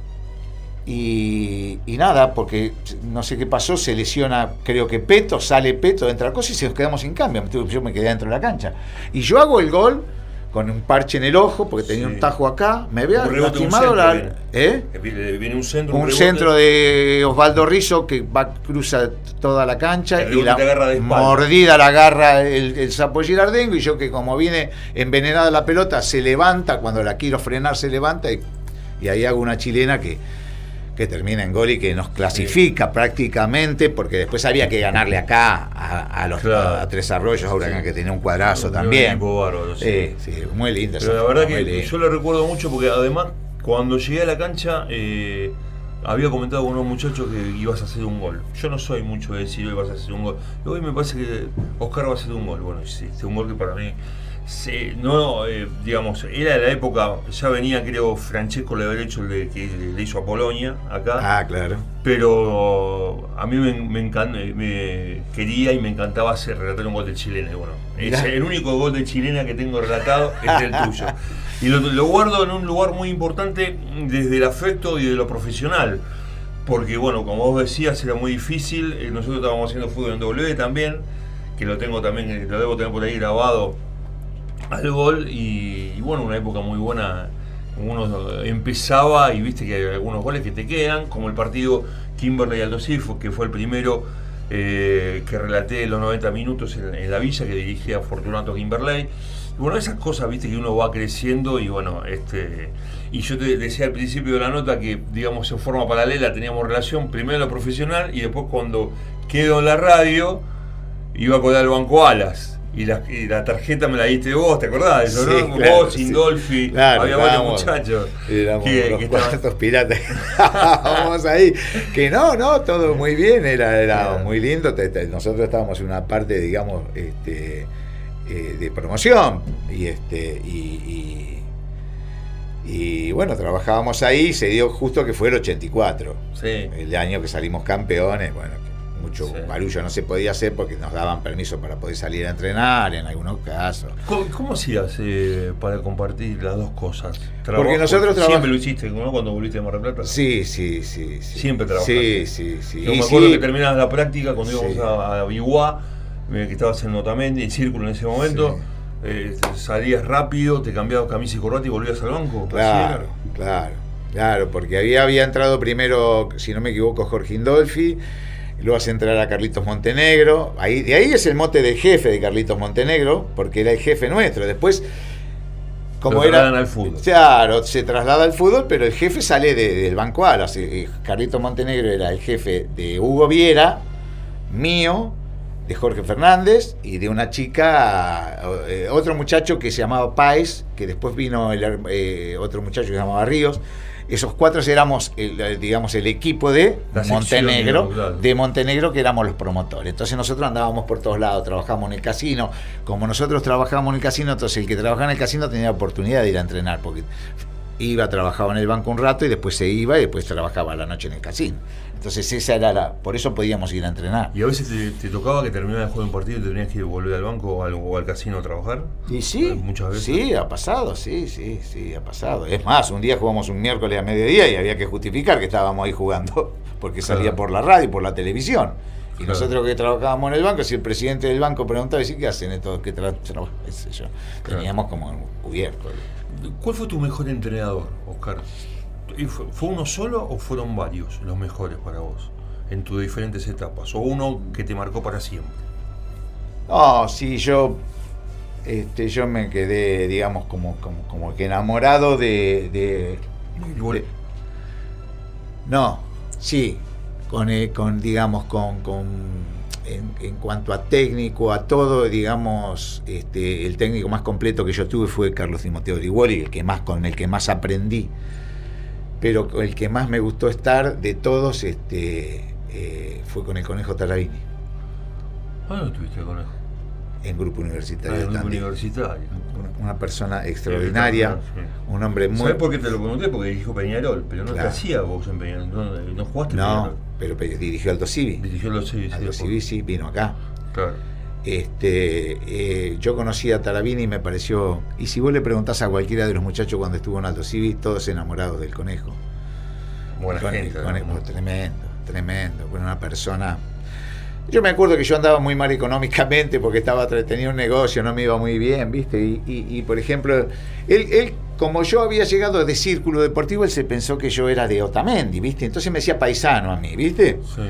Y, y nada, porque no sé qué pasó, se lesiona, creo que Peto, sale Peto, entra cosa y se nos quedamos sin cambio. Yo me quedé dentro de la cancha. Y yo hago el gol con un parche en el ojo, porque tenía Sí. un tajo acá, me veo Un lastimado centro la. viene. Viene viene un centro. Un rebote. centro de Osvaldo Rizzo que va, cruza toda la cancha El y la mordida la agarra el, el sapo Girardengo y yo que como viene envenenada la pelota se levanta, cuando la quiero frenar se levanta y, y ahí hago una chilena que, que termina en gol y que nos clasifica prácticamente porque después había que ganarle acá a, a los Claro. a Tres Arroyos, a Huracán Sí. que tenía un cuadrazo Un también. bárbaro, sí. Sí, sí, muy lindo. Pero la verdad que lindo. yo lo recuerdo mucho porque además cuando llegué a la cancha eh, había comentado con unos muchachos que ibas a hacer un gol. Yo no soy mucho de decir hoy vas a hacer un gol. Hoy me parece que Oscar va a hacer un gol. Bueno, sí, este un gol que para mí, se- no, eh, digamos, era de la época, ya venía creo Francesco le hecho el de, que le hizo a Polonia acá. Ah, claro. Pero a mí me, me, encan- me quería y me encantaba hacer relatar un gol de chilena. Y bueno, es el único gol de chilena que tengo relatado es el tuyo. Y lo, lo guardo en un lugar muy importante desde el afecto y de lo profesional. Porque bueno, como vos decías, era muy difícil. Eh, Nosotros estábamos haciendo fútbol en W también, que lo tengo también, eh, lo debo tener por ahí grabado al gol. Y, y bueno, una época muy buena. Uno empezaba y viste que hay algunos goles que te quedan, como el partido Kimberley Aldo que fue el primero eh, que relaté los 90 minutos en, la villa que dirigía Fortunato Kimberley. Y bueno, esas cosas, viste, que uno va creciendo y bueno, este. Y yo te decía al principio de la nota que, digamos, en forma paralela teníamos relación primero lo profesional y después cuando quedo en la radio, iba a colar el banco alas. Y la, y la tarjeta me la diste vos, ¿te acordás de eso, Sí, no? claro, vos, sí. Indolfi, Claro, había varios muchachos. Que- los que cuartos piratas. Vamos ahí. Que no, no, todo muy bien, era, era Claro. muy lindo. nosotros estábamos en una parte, digamos, este, eh, de promoción. Y este, y, y, y, bueno, trabajábamos ahí, se dio justo que fue el 84. Sí. El año que salimos campeones, bueno, mucho Sí. barullo no se podía hacer porque nos daban permiso para poder salir a entrenar en algunos casos. ¿Cómo, cómo hacías eh, para compartir las dos cosas? Porque nosotros Siempre traba- lo hiciste, ¿no? Cuando volviste de Mar del Plata. Sí, sí, sí. sí. Siempre trabajaste. Sí, sí, sí. Yo Y me acuerdo sí, que terminabas la práctica cuando íbamos a, a Biguá, eh, que estabas en Notamendi, en Círculo en ese momento. Eh, salías rápido, te cambiabas camisa y corbata y volvías al banco. Claro, claro, claro, porque había, había entrado primero, si no me equivoco, Jorge Indolfi, luego hace entrar a Carlitos Montenegro, ahí, de ahí es el mote del jefe de Carlitos Montenegro, porque era el jefe nuestro. Después, como Lo era. trasladan al fútbol. Claro, se traslada al fútbol, pero el jefe sale de- del banco Alas. Eh, Carlitos Montenegro era el jefe de Hugo Viera, mío, de Jorge Fernández y de una chica, eh, otro muchacho que se llamaba Páez, que después vino el, eh, otro muchacho que se llamaba Ríos. Esos cuatro éramos, el, el, digamos, el equipo de La Montenegro, claro. de Montenegro, que éramos los promotores. Entonces nosotros andábamos por todos lados, trabajábamos en el casino. Como nosotros trabajábamos en el casino, entonces el que trabajaba en el casino tenía la oportunidad de ir a entrenar, porque iba, trabajaba en el banco un rato y después se iba y después trabajaba a la noche en el casino. Entonces esa era la, por eso podíamos ir a entrenar. ¿Y a veces te, te tocaba que terminaba el juego de un partido y te tenías que volver al banco o al, o al casino a trabajar? Y sí, Muchas veces. sí, ha pasado, sí, sí, sí, ha pasado. Es más, un día jugamos un miércoles a mediodía y había que justificar que estábamos ahí jugando, porque salía por la radio y por la televisión. Y Claro. nosotros que trabajábamos en el banco, si el presidente del banco preguntaba, decía, ¿qué hacen estos que tra- tra- qué sé yo? Claro. Teníamos como cubierto. ¿Cuál fue tu mejor entrenador, Oscar? ¿Y fue, uno solo o fueron varios los mejores para vos en tus diferentes etapas? ¿O uno que te marcó para siempre? No, sí, yo, este, yo me quedé, digamos, como, como, como que enamorado de, de- Igual- de- No, sí, con, eh, con digamos, con, con en, en cuanto a técnico, a todo, digamos, este, el técnico más completo que yo tuve fue Carlos Timoteo Rigoli, el que más, con el que más aprendí, pero el que más me gustó estar de todos, este, eh, fue con el Conejo Taravini, Ah, no estuviste con él. en Grupo Ah, Universitario en de un Tandil. universitario. Una- persona extraordinaria, Sí. un hombre muy... ¿Sabes por qué te lo pregunté? Porque dijo Peñarol, pero no Claro. te hacía vos en Peñarol. No, no jugaste en No, Peñarol. Pero, dirigió Aldo Civi. Dirigió los civis. Aldo Civi sí, vino acá. Claro. Este, eh, yo conocí a Tarabini y me pareció. Y si vos le preguntás a cualquiera de los muchachos cuando estuvo en Aldo Civi, todos enamorados del conejo. Buena gente. con- ¿no? tremendo, tremendo. Bueno, una persona. Yo me acuerdo que yo andaba muy mal económicamente porque estaba tenía un negocio, no me iba muy bien, ¿viste? Y, y- y, por ejemplo, él, él, como yo había llegado de círculo deportivo, él se pensó que yo era de Otamendi, ¿viste? Entonces me decía paisano a mí, ¿viste? Sí.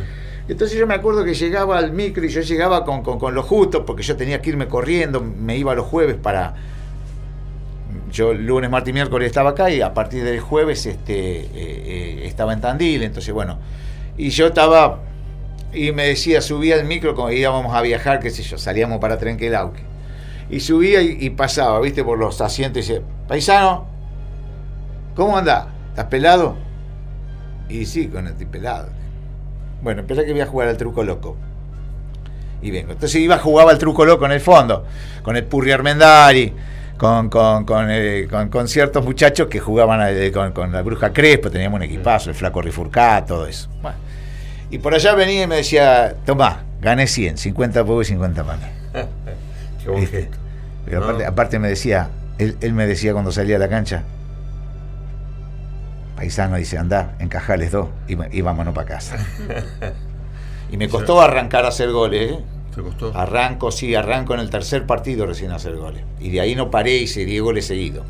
Entonces yo me acuerdo que llegaba al micro y yo llegaba con, con, con lo justo, porque yo tenía que irme corriendo, me iba los jueves para... Yo lunes, martes y miércoles estaba acá y a partir del jueves este, eh, eh, estaba en Tandil, entonces bueno, y yo estaba, y me decía, subía al micro como íbamos a viajar, qué sé yo, salíamos para Trenquelauque, y subía y, pasaba, viste, por los asientos y decía, paisano, ¿cómo anda? ¿Estás pelado? Y sí, con el pelado. Bueno, empecé que voy a jugar al truco loco. Y vengo. Entonces iba a jugar al truco loco en el fondo, con el Purri Armendari, con, con, con, eh, con- ciertos muchachos que jugaban eh, con, con la Bruja Crespo, teníamos un equipazo, el Flaco Rifurcá, todo eso. Bueno. Y por allá venía y me decía, tomá, gané 100, 50 para vos y 50 para mí. Qué buen ¿Viste? gesto. Pero No. aparte, aparte me decía, él, él me decía cuando salía a la cancha, paisano dice, anda, encajales dos y, y vámonos para casa. y me costó arrancar a hacer goles, ¿eh? ¿Te costó? Arranco, sí, arranco en el tercer partido recién a hacer goles. Y de ahí no paré y seguí goles seguidos.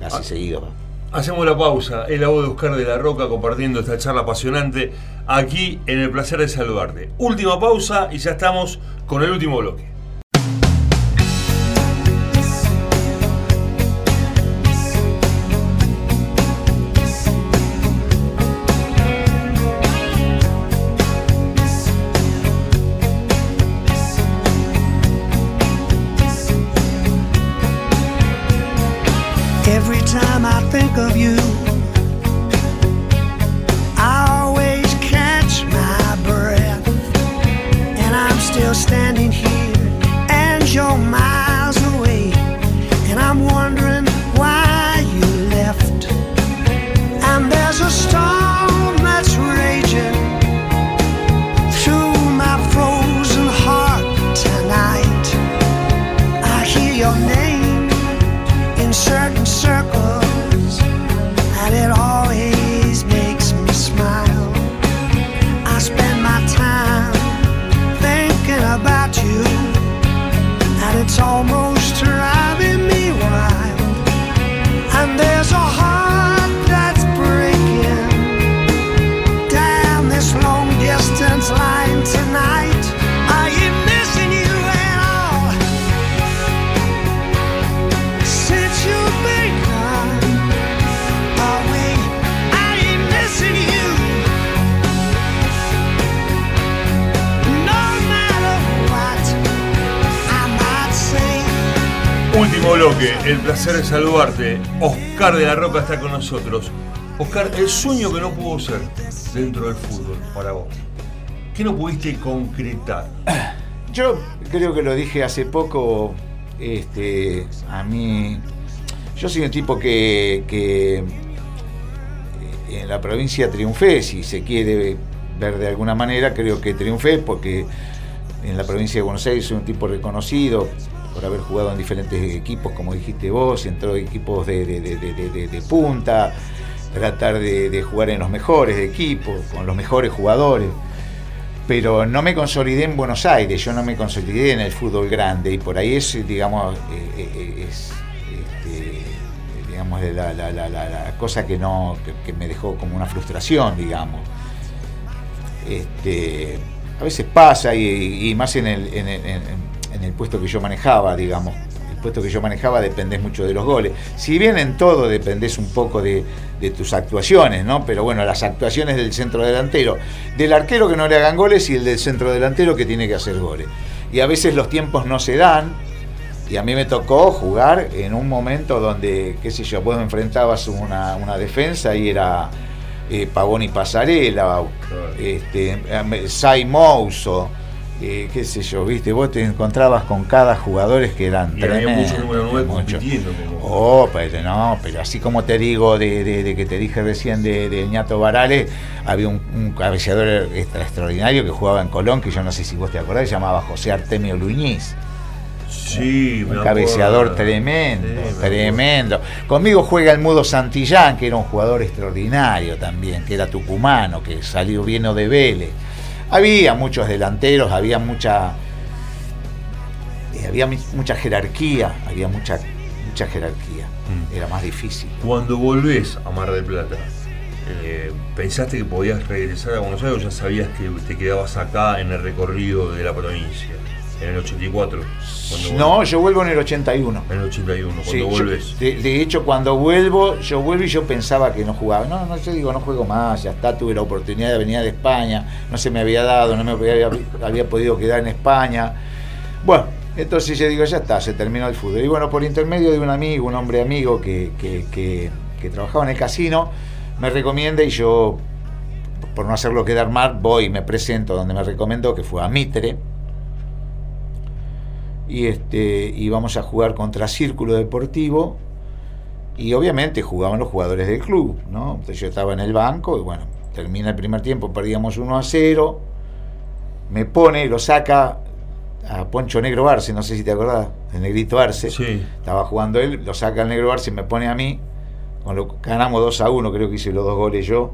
Casi Ah. seguidos. Hacemos la pausa. Es la voz de Oscar de la Roca compartiendo esta charla apasionante aquí en El Placer de Saludarte. Última pausa y ya estamos con el último bloque. Placer saludarte. Oscar de la Roca está con nosotros. Oscar, el sueño que no pudo ser dentro del fútbol para vos. ¿Qué no pudiste concretar? Yo creo que lo dije hace poco, este, a mí, yo soy un tipo que, que en la provincia triunfé, si se quiere ver de alguna manera, creo que triunfé porque en la provincia de Buenos Aires soy un tipo reconocido por haber jugado en diferentes equipos, como dijiste vos, entró equipos de, punta, tratar de, jugar en los mejores equipos, con los mejores jugadores. Pero no me consolidé en Buenos Aires, yo no me consolidé en el fútbol grande y por ahí es, digamos, eh, eh, es, este, digamos, la, cosa que no, que, me dejó como una frustración, digamos. Este, a veces pasa y, más en el, en, en- en el puesto que yo manejaba, digamos. El puesto que yo manejaba dependés mucho de los goles. Si bien en todo dependés un poco de, de tus actuaciones, ¿no? Pero bueno, las actuaciones del centro delantero, del arquero que no le hagan goles y el del centro delantero que tiene que hacer goles. Y a veces los tiempos no se dan. Y a mí me tocó jugar en un momento donde, qué sé yo, vos enfrentabas una, una defensa y era eh, Pavón y Pasarela, este, eh, Sai Mouso, eh, qué sé yo, viste, vos te encontrabas con cada jugadores que eran Y había tremendos. mucho número 9 mucho. Como... Oh, pero no, pero así como te digo de, de- de que te dije recién de, de Ñato Varales, había un, un cabeceador extra- extraordinario que jugaba en Colón, que yo no sé si vos te acordás, se llamaba José Artemio Luñiz. Sí, Un cabeceador tremendo, tremendo. Conmigo juega el Mudo Santillán, que era un jugador extraordinario también, que era tucumano, que salió bien de Vélez. Había muchos delanteros, había mucha eh, había mucha jerarquía, había mucha mucha jerarquía. Mm. Era más difícil. Cuando volvés a Mar del Plata, eh, ¿pensaste que podías regresar a Buenos Aires o ya sabías que te quedabas acá en el recorrido de la provincia? En el 84. cuando No, yo vuelvo en el 81. En el 81, cuando Sí, yo- volvés. de, de hecho, cuando vuelvo, yo vuelvo y yo pensaba que no jugaba. No, no, yo digo, no juego más, ya está, tuve la oportunidad de venir de España, no se me había dado, no me había, había podido quedar en España. Bueno, entonces yo digo, ya está, se terminó el fútbol. Y bueno, por intermedio de un amigo, un hombre amigo que, que- que- que trabajaba en el casino, me recomienda y yo, por no hacerlo quedar mal, voy y me presento donde me recomendó, que fue a Mitre y este y vamos a jugar contra Círculo Deportivo. Y obviamente jugaban los jugadores del club, ¿no? Entonces yo estaba en el banco y bueno, termina el primer tiempo, perdíamos 1 a 0, me pone, lo saca a Poncho Negro Arce, no sé si te acordás, el negrito Arce, Sí. estaba jugando él, lo saca el Negro Arce y me pone a mí, con lo ganamos 2 a 1, creo que hice los dos goles yo,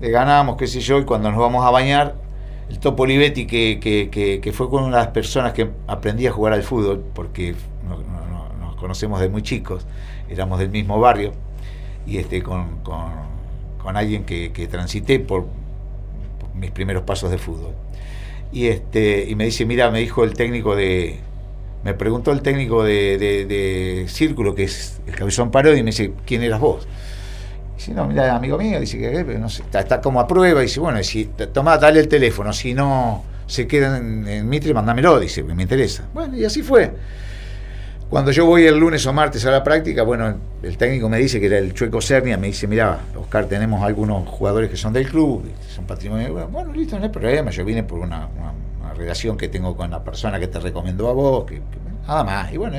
le ganamos, qué sé yo, y cuando nos vamos a bañar, el Topo Olivetti, que, que- fue con una de las personas que aprendí a jugar al fútbol, porque no- no- no- nos conocemos de muy chicos, éramos del mismo barrio, y este con, con- alguien que, transité por, mis primeros pasos de fútbol. Y, este, y me dice, mira, me dijo el técnico de... Me preguntó el técnico de, de- de Círculo, que es el Cabezón Parodi, y me dice, ¿quién eras vos? Dice, no, mira, amigo mío, dice que no sé, está, como a prueba, dice, bueno, si toma, dale el teléfono, si no se queda en, en Mitre, mándamelo, dice, me interesa. Bueno, y así fue. Cuando yo voy el lunes o martes a la práctica, bueno, el técnico me dice que era el Chueco Cernia, me dice, mira, Oscar, tenemos algunos jugadores que son del club, son patrimonio. Bueno, listo, no hay problema, yo vine por una, una- una relación que tengo con la persona que te recomendó a vos, que, nada más. Y bueno,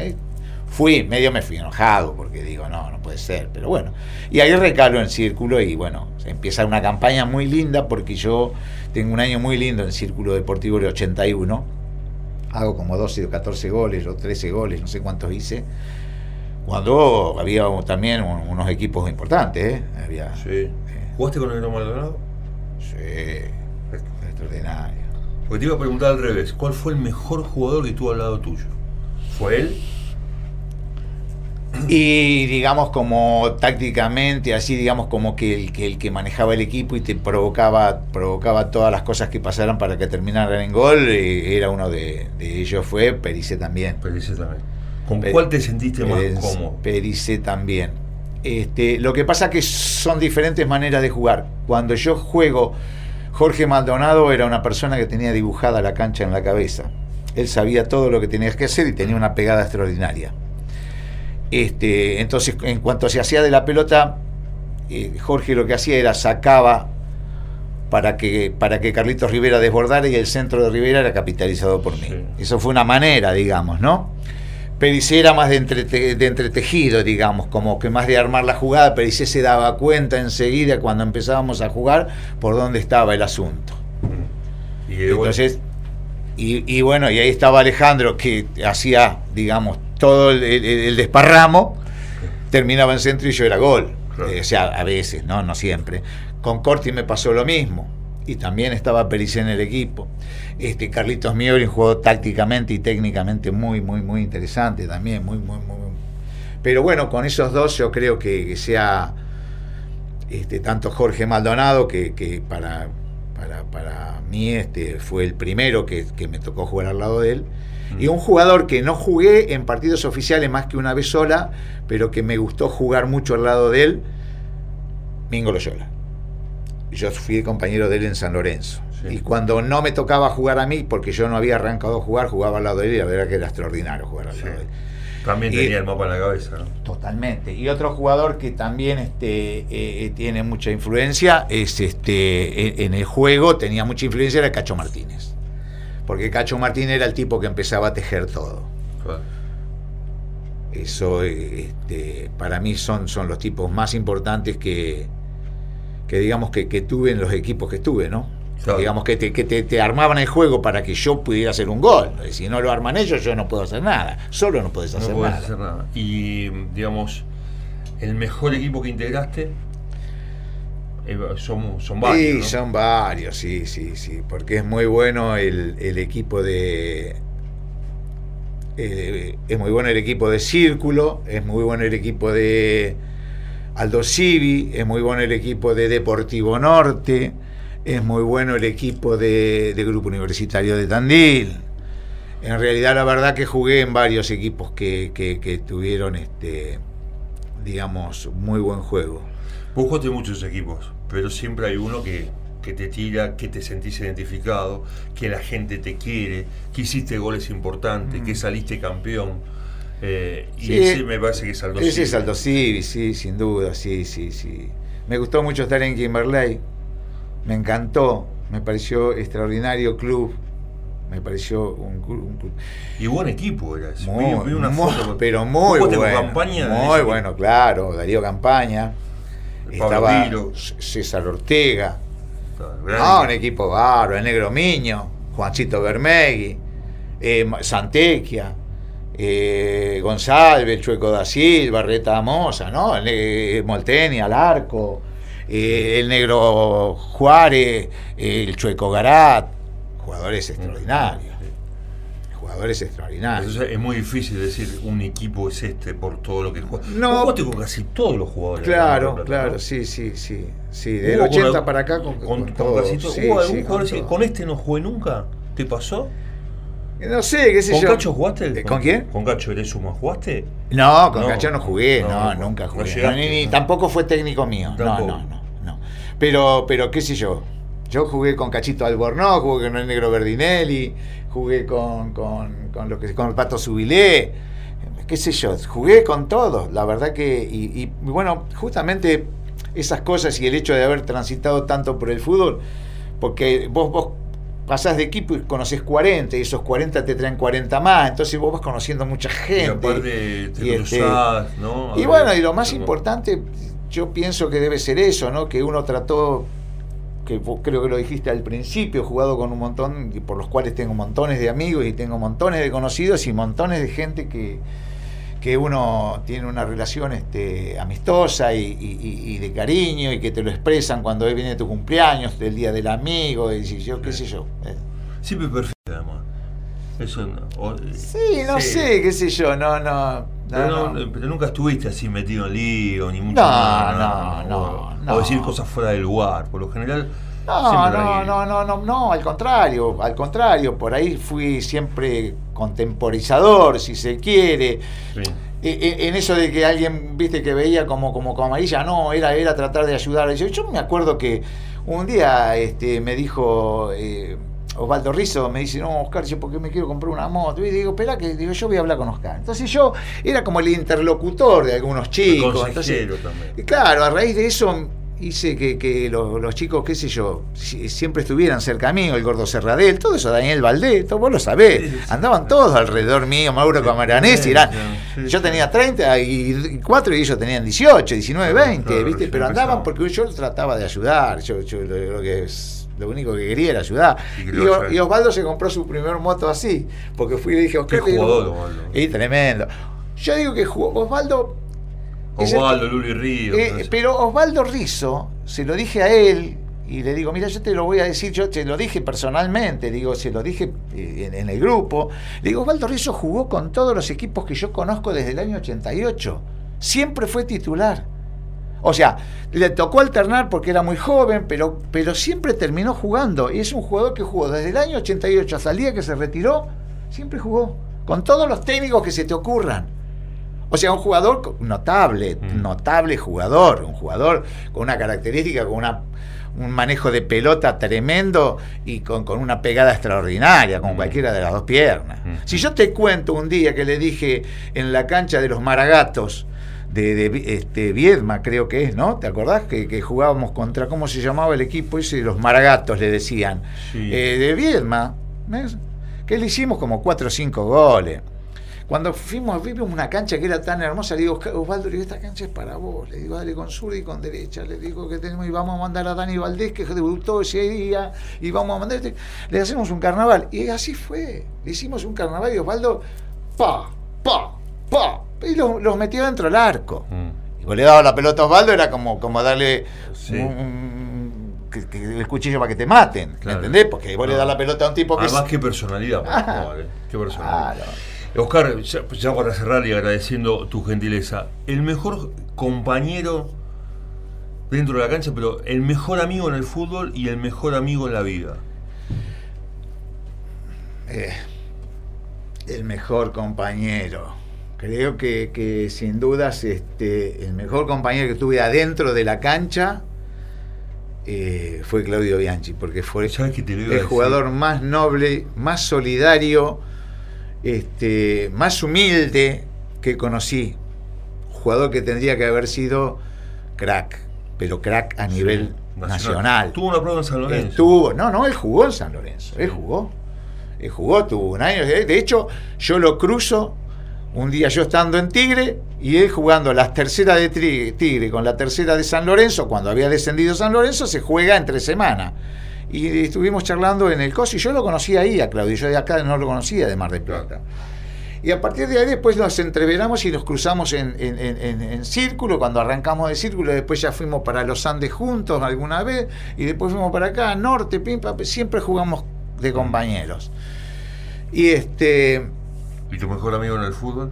fui, medio me fui enojado, porque digo, no, no puede ser, pero bueno. Y ahí recalo en Círculo y bueno, empieza una campaña muy linda, porque yo tengo un año muy lindo en Círculo Deportivo del 81 hago como 12 o 14 goles o 13 goles, no sé cuántos hice. Cuando había también un- unos equipos importantes, ¿eh? Había, Sí. eh, ¿Jugaste con el Negro Maldonado? sí, extraordinario. Porque te iba a preguntar al revés. ¿Cuál fue el mejor jugador que tuvo al lado tuyo? ¿Fue él? Y digamos como tácticamente, así digamos como que el que, el que manejaba el equipo y te provocaba, provocaba todas las cosas que pasaran para que terminaran en gol, eh, era uno de, de ellos, fue Perice también. Pericé también. ¿Con cuál te sentiste más cómodo? Pericé también. Este, lo que pasa que son diferentes maneras de jugar. Cuando yo juego, Jorge Maldonado era una persona que tenía dibujada la cancha en la cabeza. Él sabía todo lo que tenías que hacer y tenía una pegada extraordinaria. Este, entonces, en cuanto se hacía de la pelota, eh, Jorge lo que hacía era sacaba para que, para que Carlitos Rivera desbordara y el centro de Rivera era capitalizado por mí. Sí. Eso fue una manera, digamos, ¿no? Pericé era más de, entrete- de entretejido, digamos, como que más de armar la jugada. Pericé se daba cuenta enseguida cuando empezábamos a jugar por dónde estaba el asunto. Y vuelta- Entonces, y, y bueno, y ahí estaba Alejandro que hacía, digamos, todo el, el- el desparramo, terminaba en centro y yo era gol. Claro. Eh, o sea, a veces, ¿no? No siempre. Con Corti me pasó lo mismo. Y también estaba Pericé en el equipo. Este, Carlitos Miori, juego tácticamente y técnicamente muy, muy, muy interesante también. Muy, muy, muy. Pero bueno, con esos dos yo creo que, que sea este, tanto Jorge Maldonado, que, que para, para, para mí este, fue el primero que, que me tocó jugar al lado de él, y un jugador que no jugué en partidos oficiales más que una vez sola, pero que me gustó jugar mucho al lado de él, Mingo Loyola. Yo fui compañero de él en San Lorenzo. Sí. Y cuando no me tocaba jugar a mí, porque yo no había arrancado a jugar, jugaba al lado de él y la verdad que era extraordinario jugar al Sí. lado de él. También tenía el mapa en la cabeza, ¿no? Totalmente. Y otro jugador que también este, eh, eh, tiene mucha influencia es este en, en el juego, tenía mucha influencia, era Cacho Martínez. Porque Cacho Martínez era el tipo que empezaba a tejer todo. Claro. Eso este, para mí son, son los tipos más importantes que, que digamos que, que tuve en los equipos que estuve, ¿no? Claro. Digamos que, te, que te, te armaban el juego para que yo pudiera hacer un gol. Si no lo arman ellos, yo no puedo hacer nada. Solo no puedes No hacer podés nada. hacer nada. Y, digamos, el mejor equipo que integraste, eh, son, son varios. Sí, ¿no? son varios, sí, sí, sí, porque es muy bueno el, el equipo de... eh, es muy bueno el equipo de Círculo, es muy bueno el equipo de Aldo Civi, es muy bueno el equipo de Deportivo Norte, es muy bueno el equipo de, de Grupo Universitario de Tandil. En realidad, la verdad que jugué en varios equipos que, que- que tuvieron, este, digamos, muy buen juego. Vos jugaste muchos equipos, pero siempre hay uno que, que te tira, que te sentís identificado, que la gente te quiere, que hiciste goles importantes, que saliste campeón. eh, y Mm. Sí, ese me parece que es Aldo Ese es Aldo Civi, sí, sin duda, sí, sí, sí. Me gustó mucho estar en Kimberley, me encantó, me pareció extraordinario club, me pareció un, club- un club Y buen equipo era muy, Vi- vi una muy- foto. pero ¿Vos muy bueno, Campaña? muy bueno, claro, Darío Campaña, estaba César Ortega, Ah, un equipo. bárbaro, el Negro Miño, Juancito Bermegui, eh, Santequia, eh, González, el Chueco da Silva, Reta Mosa, ¿no? El, ne- Molteni, Alarco, eh, el Negro Juárez, el Chueco Garat, jugadores extraordinarios. Jugadores extraordinarios. Entonces es muy difícil decir un equipo es este por todo lo que juega. No. Jugaste con casi todos los jugadores. Claro, Plata, claro, ¿no? sí, sí, sí. Sí, del ¿Hubo con 80 al- para acá con, con, con con casi todo. sí, ¿Hubo algún sí, jugador con este no jugué nunca? ¿Te pasó? No sé, qué sé ¿Con yo. Cacho jugaste? Eh, ¿Con quién? ¿Con Cacho Erezuma jugaste? No, con No, Cacho no jugué, no, nunca jugué. No, llegaste, ni, ni- no. tampoco fue técnico mío. No, Tampoco. no, no, no. Pero, pero qué sé yo. Yo jugué con Cachito Albornoz, jugué con el Negro Verdinelli, jugué con, con, con lo que con el Pato Subilé, qué sé yo, jugué con todos, la verdad que, y, y, bueno, justamente esas cosas y el hecho de haber transitado tanto por el fútbol, porque vos, vos pasás de equipo y conoces 40, y esos 40 te traen 40 más, entonces vos vas conociendo mucha Y gente. aparte te y este- ¿no? Y bueno, y lo más importante, yo pienso que debe ser eso, ¿no? Que uno trató, que vos creo que lo dijiste al principio, jugado con un montón, y por los cuales tengo montones de amigos y tengo montones de conocidos y montones de gente que, que uno tiene una relación este, amistosa y, y- y- y de cariño y que te lo expresan cuando viene tu cumpleaños, el día del amigo, y yo, qué sé yo. eh. Siempre perfecto, además. Eso no. o- Sí, no sí. sé, qué sé yo, no, no. Pero, no, no- no. pero nunca estuviste así metido en lío, ni mucho No, más, no, no, o, no. o decir cosas fuera del lugar. Por lo general. No, no, hay- no, no, no, no, al contrario, al contrario, por ahí fui siempre contemporizador, si se quiere. Sí. E- e- En eso de que alguien, viste, que veía como, como, como amarilla, no, era, era tratar de ayudar. Yo, yo me acuerdo que un día este, me dijo eh, Osvaldo Rizzo, me dice, no, Oscar, yo porque me quiero comprar una moto. Y digo, espera que digo, yo voy a hablar con Oscar. Entonces yo era como el interlocutor de algunos El chicos. Entonces, consejero también. y claro, a raíz de eso hice que, que los, los chicos, qué sé yo, si- siempre estuvieran cerca mío, el gordo Serradel, todo eso, Daniel Valdés, todo, vos lo sabés. Andaban todos alrededor mío, Mauro Camaranesi, Sí, eran, yo tenía 30 y 4 y ellos tenían 18, 19, Claro, 20, claro, ¿viste? Pero andaban porque yo trataba de ayudar, yo, yo lo, lo que es- lo único que quería era ayudar. Y Osvaldo se compró su primer moto así, porque fui y le dije, Oscar, Qué jugador, Osvaldo. Y tremendo. Yo digo que jugó, Osvaldo Osvaldo, Luli Río. eh, pero Osvaldo Rizo, se lo dije a él y le digo, mira, yo te lo voy a decir, yo te lo dije personalmente, digo, se lo dije eh, en, en el grupo. Le digo, Osvaldo Rizo jugó con todos los equipos que yo conozco desde el año 88. Siempre fue titular. O sea, le tocó alternar porque era muy joven, pero, pero siempre terminó jugando. Y es un jugador que jugó desde el año 88 hasta el día que se retiró, siempre jugó. Con todos los técnicos que se te ocurran. O sea, un jugador notable, Mm. notable jugador, un jugador con una característica, con una, un manejo de pelota tremendo y con, con una pegada extraordinaria, con Mm. cualquiera de las dos piernas. Mm. Si yo te cuento un día que le dije en la cancha de los Maragatos, de, de este, Viedma, creo que es, ¿no? ¿Te acordás que, que jugábamos contra, ¿cómo se llamaba el equipo ese? Los Maragatos le decían. Sí. Eh, de Viedma, ¿ves? que le hicimos como cuatro o cinco goles. Cuando fuimos, vimos una cancha que era tan hermosa, le digo, Osvaldo, le digo, esta cancha es para vos. Le digo, dale con zurda y con derecha. Le digo que tenemos y vamos a mandar a Dani Valdés, que debutó ese día, y vamos a mandar. este- Le hacemos un carnaval. Y así fue. Le hicimos un carnaval y Osvaldo, pa, pa, pa. Y los los metió dentro del arco. Mm. Y vos le daba la pelota a Osvaldo, era como, como darle Sí. un- un- que- que el cuchillo para que te maten. ¿me Claro. ¿Entendés? Porque vos le das la pelota a un tipo que Además, es- qué personalidad Ah. eh. Qué personalidad. Claro. Oscar, ya, ya para cerrar y agradeciendo tu gentileza, el mejor compañero dentro de la cancha, pero el mejor amigo en el fútbol y el mejor amigo en la vida. Eh, el mejor compañero. Creo que, que sin dudas este, el mejor compañero que tuve adentro de la cancha eh, fue Claudio Bianchi, porque fue ¿Sabes qué te lo iba a el decir? jugador más noble, más solidario, este, más humilde que conocí. Jugador que tendría que haber sido crack, pero crack a nivel nacional. Tuvo una prueba en San Lorenzo. Estuvo, no, no, él jugó en San Lorenzo, él jugó. Él jugó, tuvo un año. De hecho, yo lo cruzo un día yo estando en Tigre y él jugando la tercera de Tigre con la tercera de San Lorenzo, cuando había descendido San Lorenzo, se juega entre semana. Y estuvimos charlando en el COS y yo lo conocía ahí a Claudio, yo de acá no lo conocía de Mar del Plata. Y a partir de ahí después nos entreveramos y nos cruzamos en, en- en- en- en círculo, cuando arrancamos de círculo, después ya fuimos para los Andes juntos alguna vez, y después fuimos para acá, norte, pim, pam, siempre jugamos de compañeros. Y este, ¿Y tu mejor amigo en el fútbol?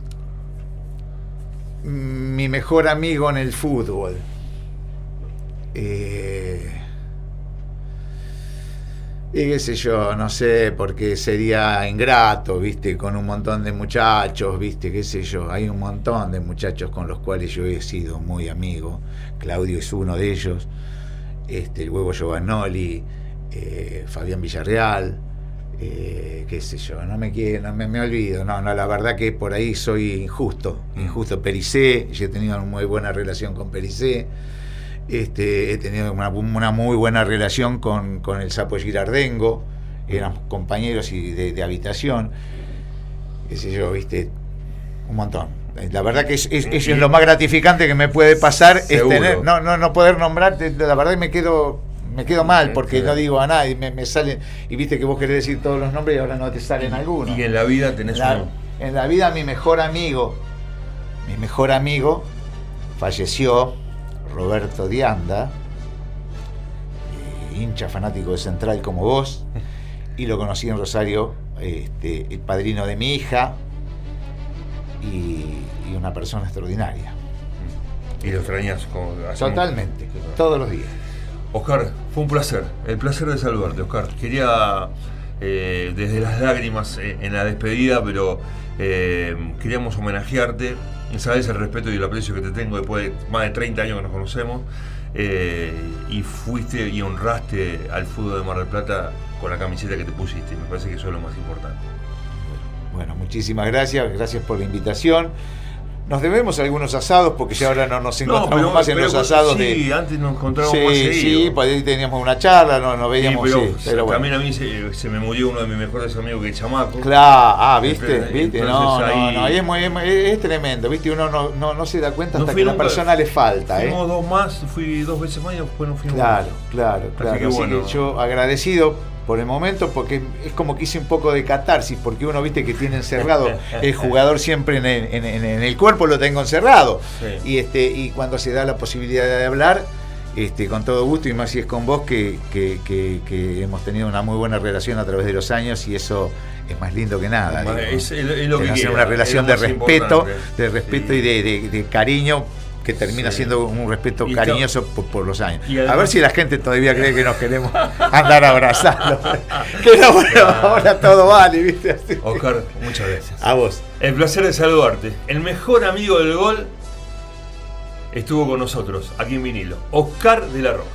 mi mejor amigo en el fútbol. Eh, y qué sé yo, no sé, porque sería ingrato, viste, con un montón de muchachos, viste, qué sé yo. Hay un montón de muchachos con los cuales yo he sido muy amigo. Claudio es uno de ellos. Este, el huevo Giovanoli, eh, Fabián Villarreal, eh, qué sé yo, no me quiero, no me, me olvido, no, no, la verdad que por ahí soy injusto, injusto Pericé, yo he tenido una muy buena relación con Pericé, este, he tenido una, una muy buena relación con, con el Sapo Girardengo, eran compañeros y de, de habitación, qué sé yo, viste, un montón. La verdad que es, es- eso es lo más gratificante que me puede pasar, es Seguro. tener, no, no, no poder nombrarte, la verdad que me quedo me quedo mal porque Claro. no digo a nadie, me, me salen, y viste que vos querés decir todos los nombres y ahora no te salen algunos. Y en la vida tenés La- uno. en la vida mi mejor amigo, mi mejor amigo falleció, Roberto Dianda, eh, hincha fanático de Central como vos, y lo conocí en Rosario, este, el padrino de mi hija y, y una persona extraordinaria. Y lo extrañas. como Totalmente, todos los días. Oscar, fue un placer, el placer de saludarte, Oscar. Quería, eh, desde las lágrimas eh, en la despedida, pero eh, queríamos homenajearte. Sabes el respeto y el aprecio que te tengo después de más de 30 años que nos conocemos. eh, y fuiste y honraste al fútbol de Mar del Plata con la camiseta que te pusiste. Me parece que eso es lo más importante. Bueno, muchísimas gracias, gracias por la invitación. Nos debemos algunos asados porque ya ahora no nos No, encontramos pero- más en pero los asados sí, de. antes nos encontrábamos Sí, más sí, seguido. pues ahí teníamos una charla, no, nos Sí, veíamos, pero, sí, pero bueno. también a mí se, se me murió uno de mis mejores amigos que es Chamaco. Claro, ah, viste, Entonces, viste, no, no, ahí- no, y es, muy, es, muy- es tremendo, viste, uno no, no, no se da cuenta hasta fui que a la nunca- persona le falta, ¿eh? Fuimos dos más, fui dos veces más y después no fuimos Claro, más. claro, claro. que Así bueno. que yo agradecido por el momento porque es como que hice un poco de catarsis porque uno viste que tiene encerrado el jugador siempre en el, en- en- en el cuerpo lo tengo encerrado Sí. y este y cuando se da la posibilidad de hablar este con todo gusto y más si es con vos que, que- que- que hemos tenido una muy buena relación a través de los años y eso es más lindo que nada. Es- es- es lo que una relación de respeto, de respeto Sí. y de, de- de cariño que termina Sí. siendo un respeto Y cariñoso por, por los años. a ver si la gente todavía cree que nos queremos andar abrazando. que no, bueno, ahora todo vale, ¿viste? Así. Oscar, muchas gracias. A vos. El placer de saludarte. El mejor amigo del gol estuvo con nosotros aquí en vinilo. Oscar de la Roca.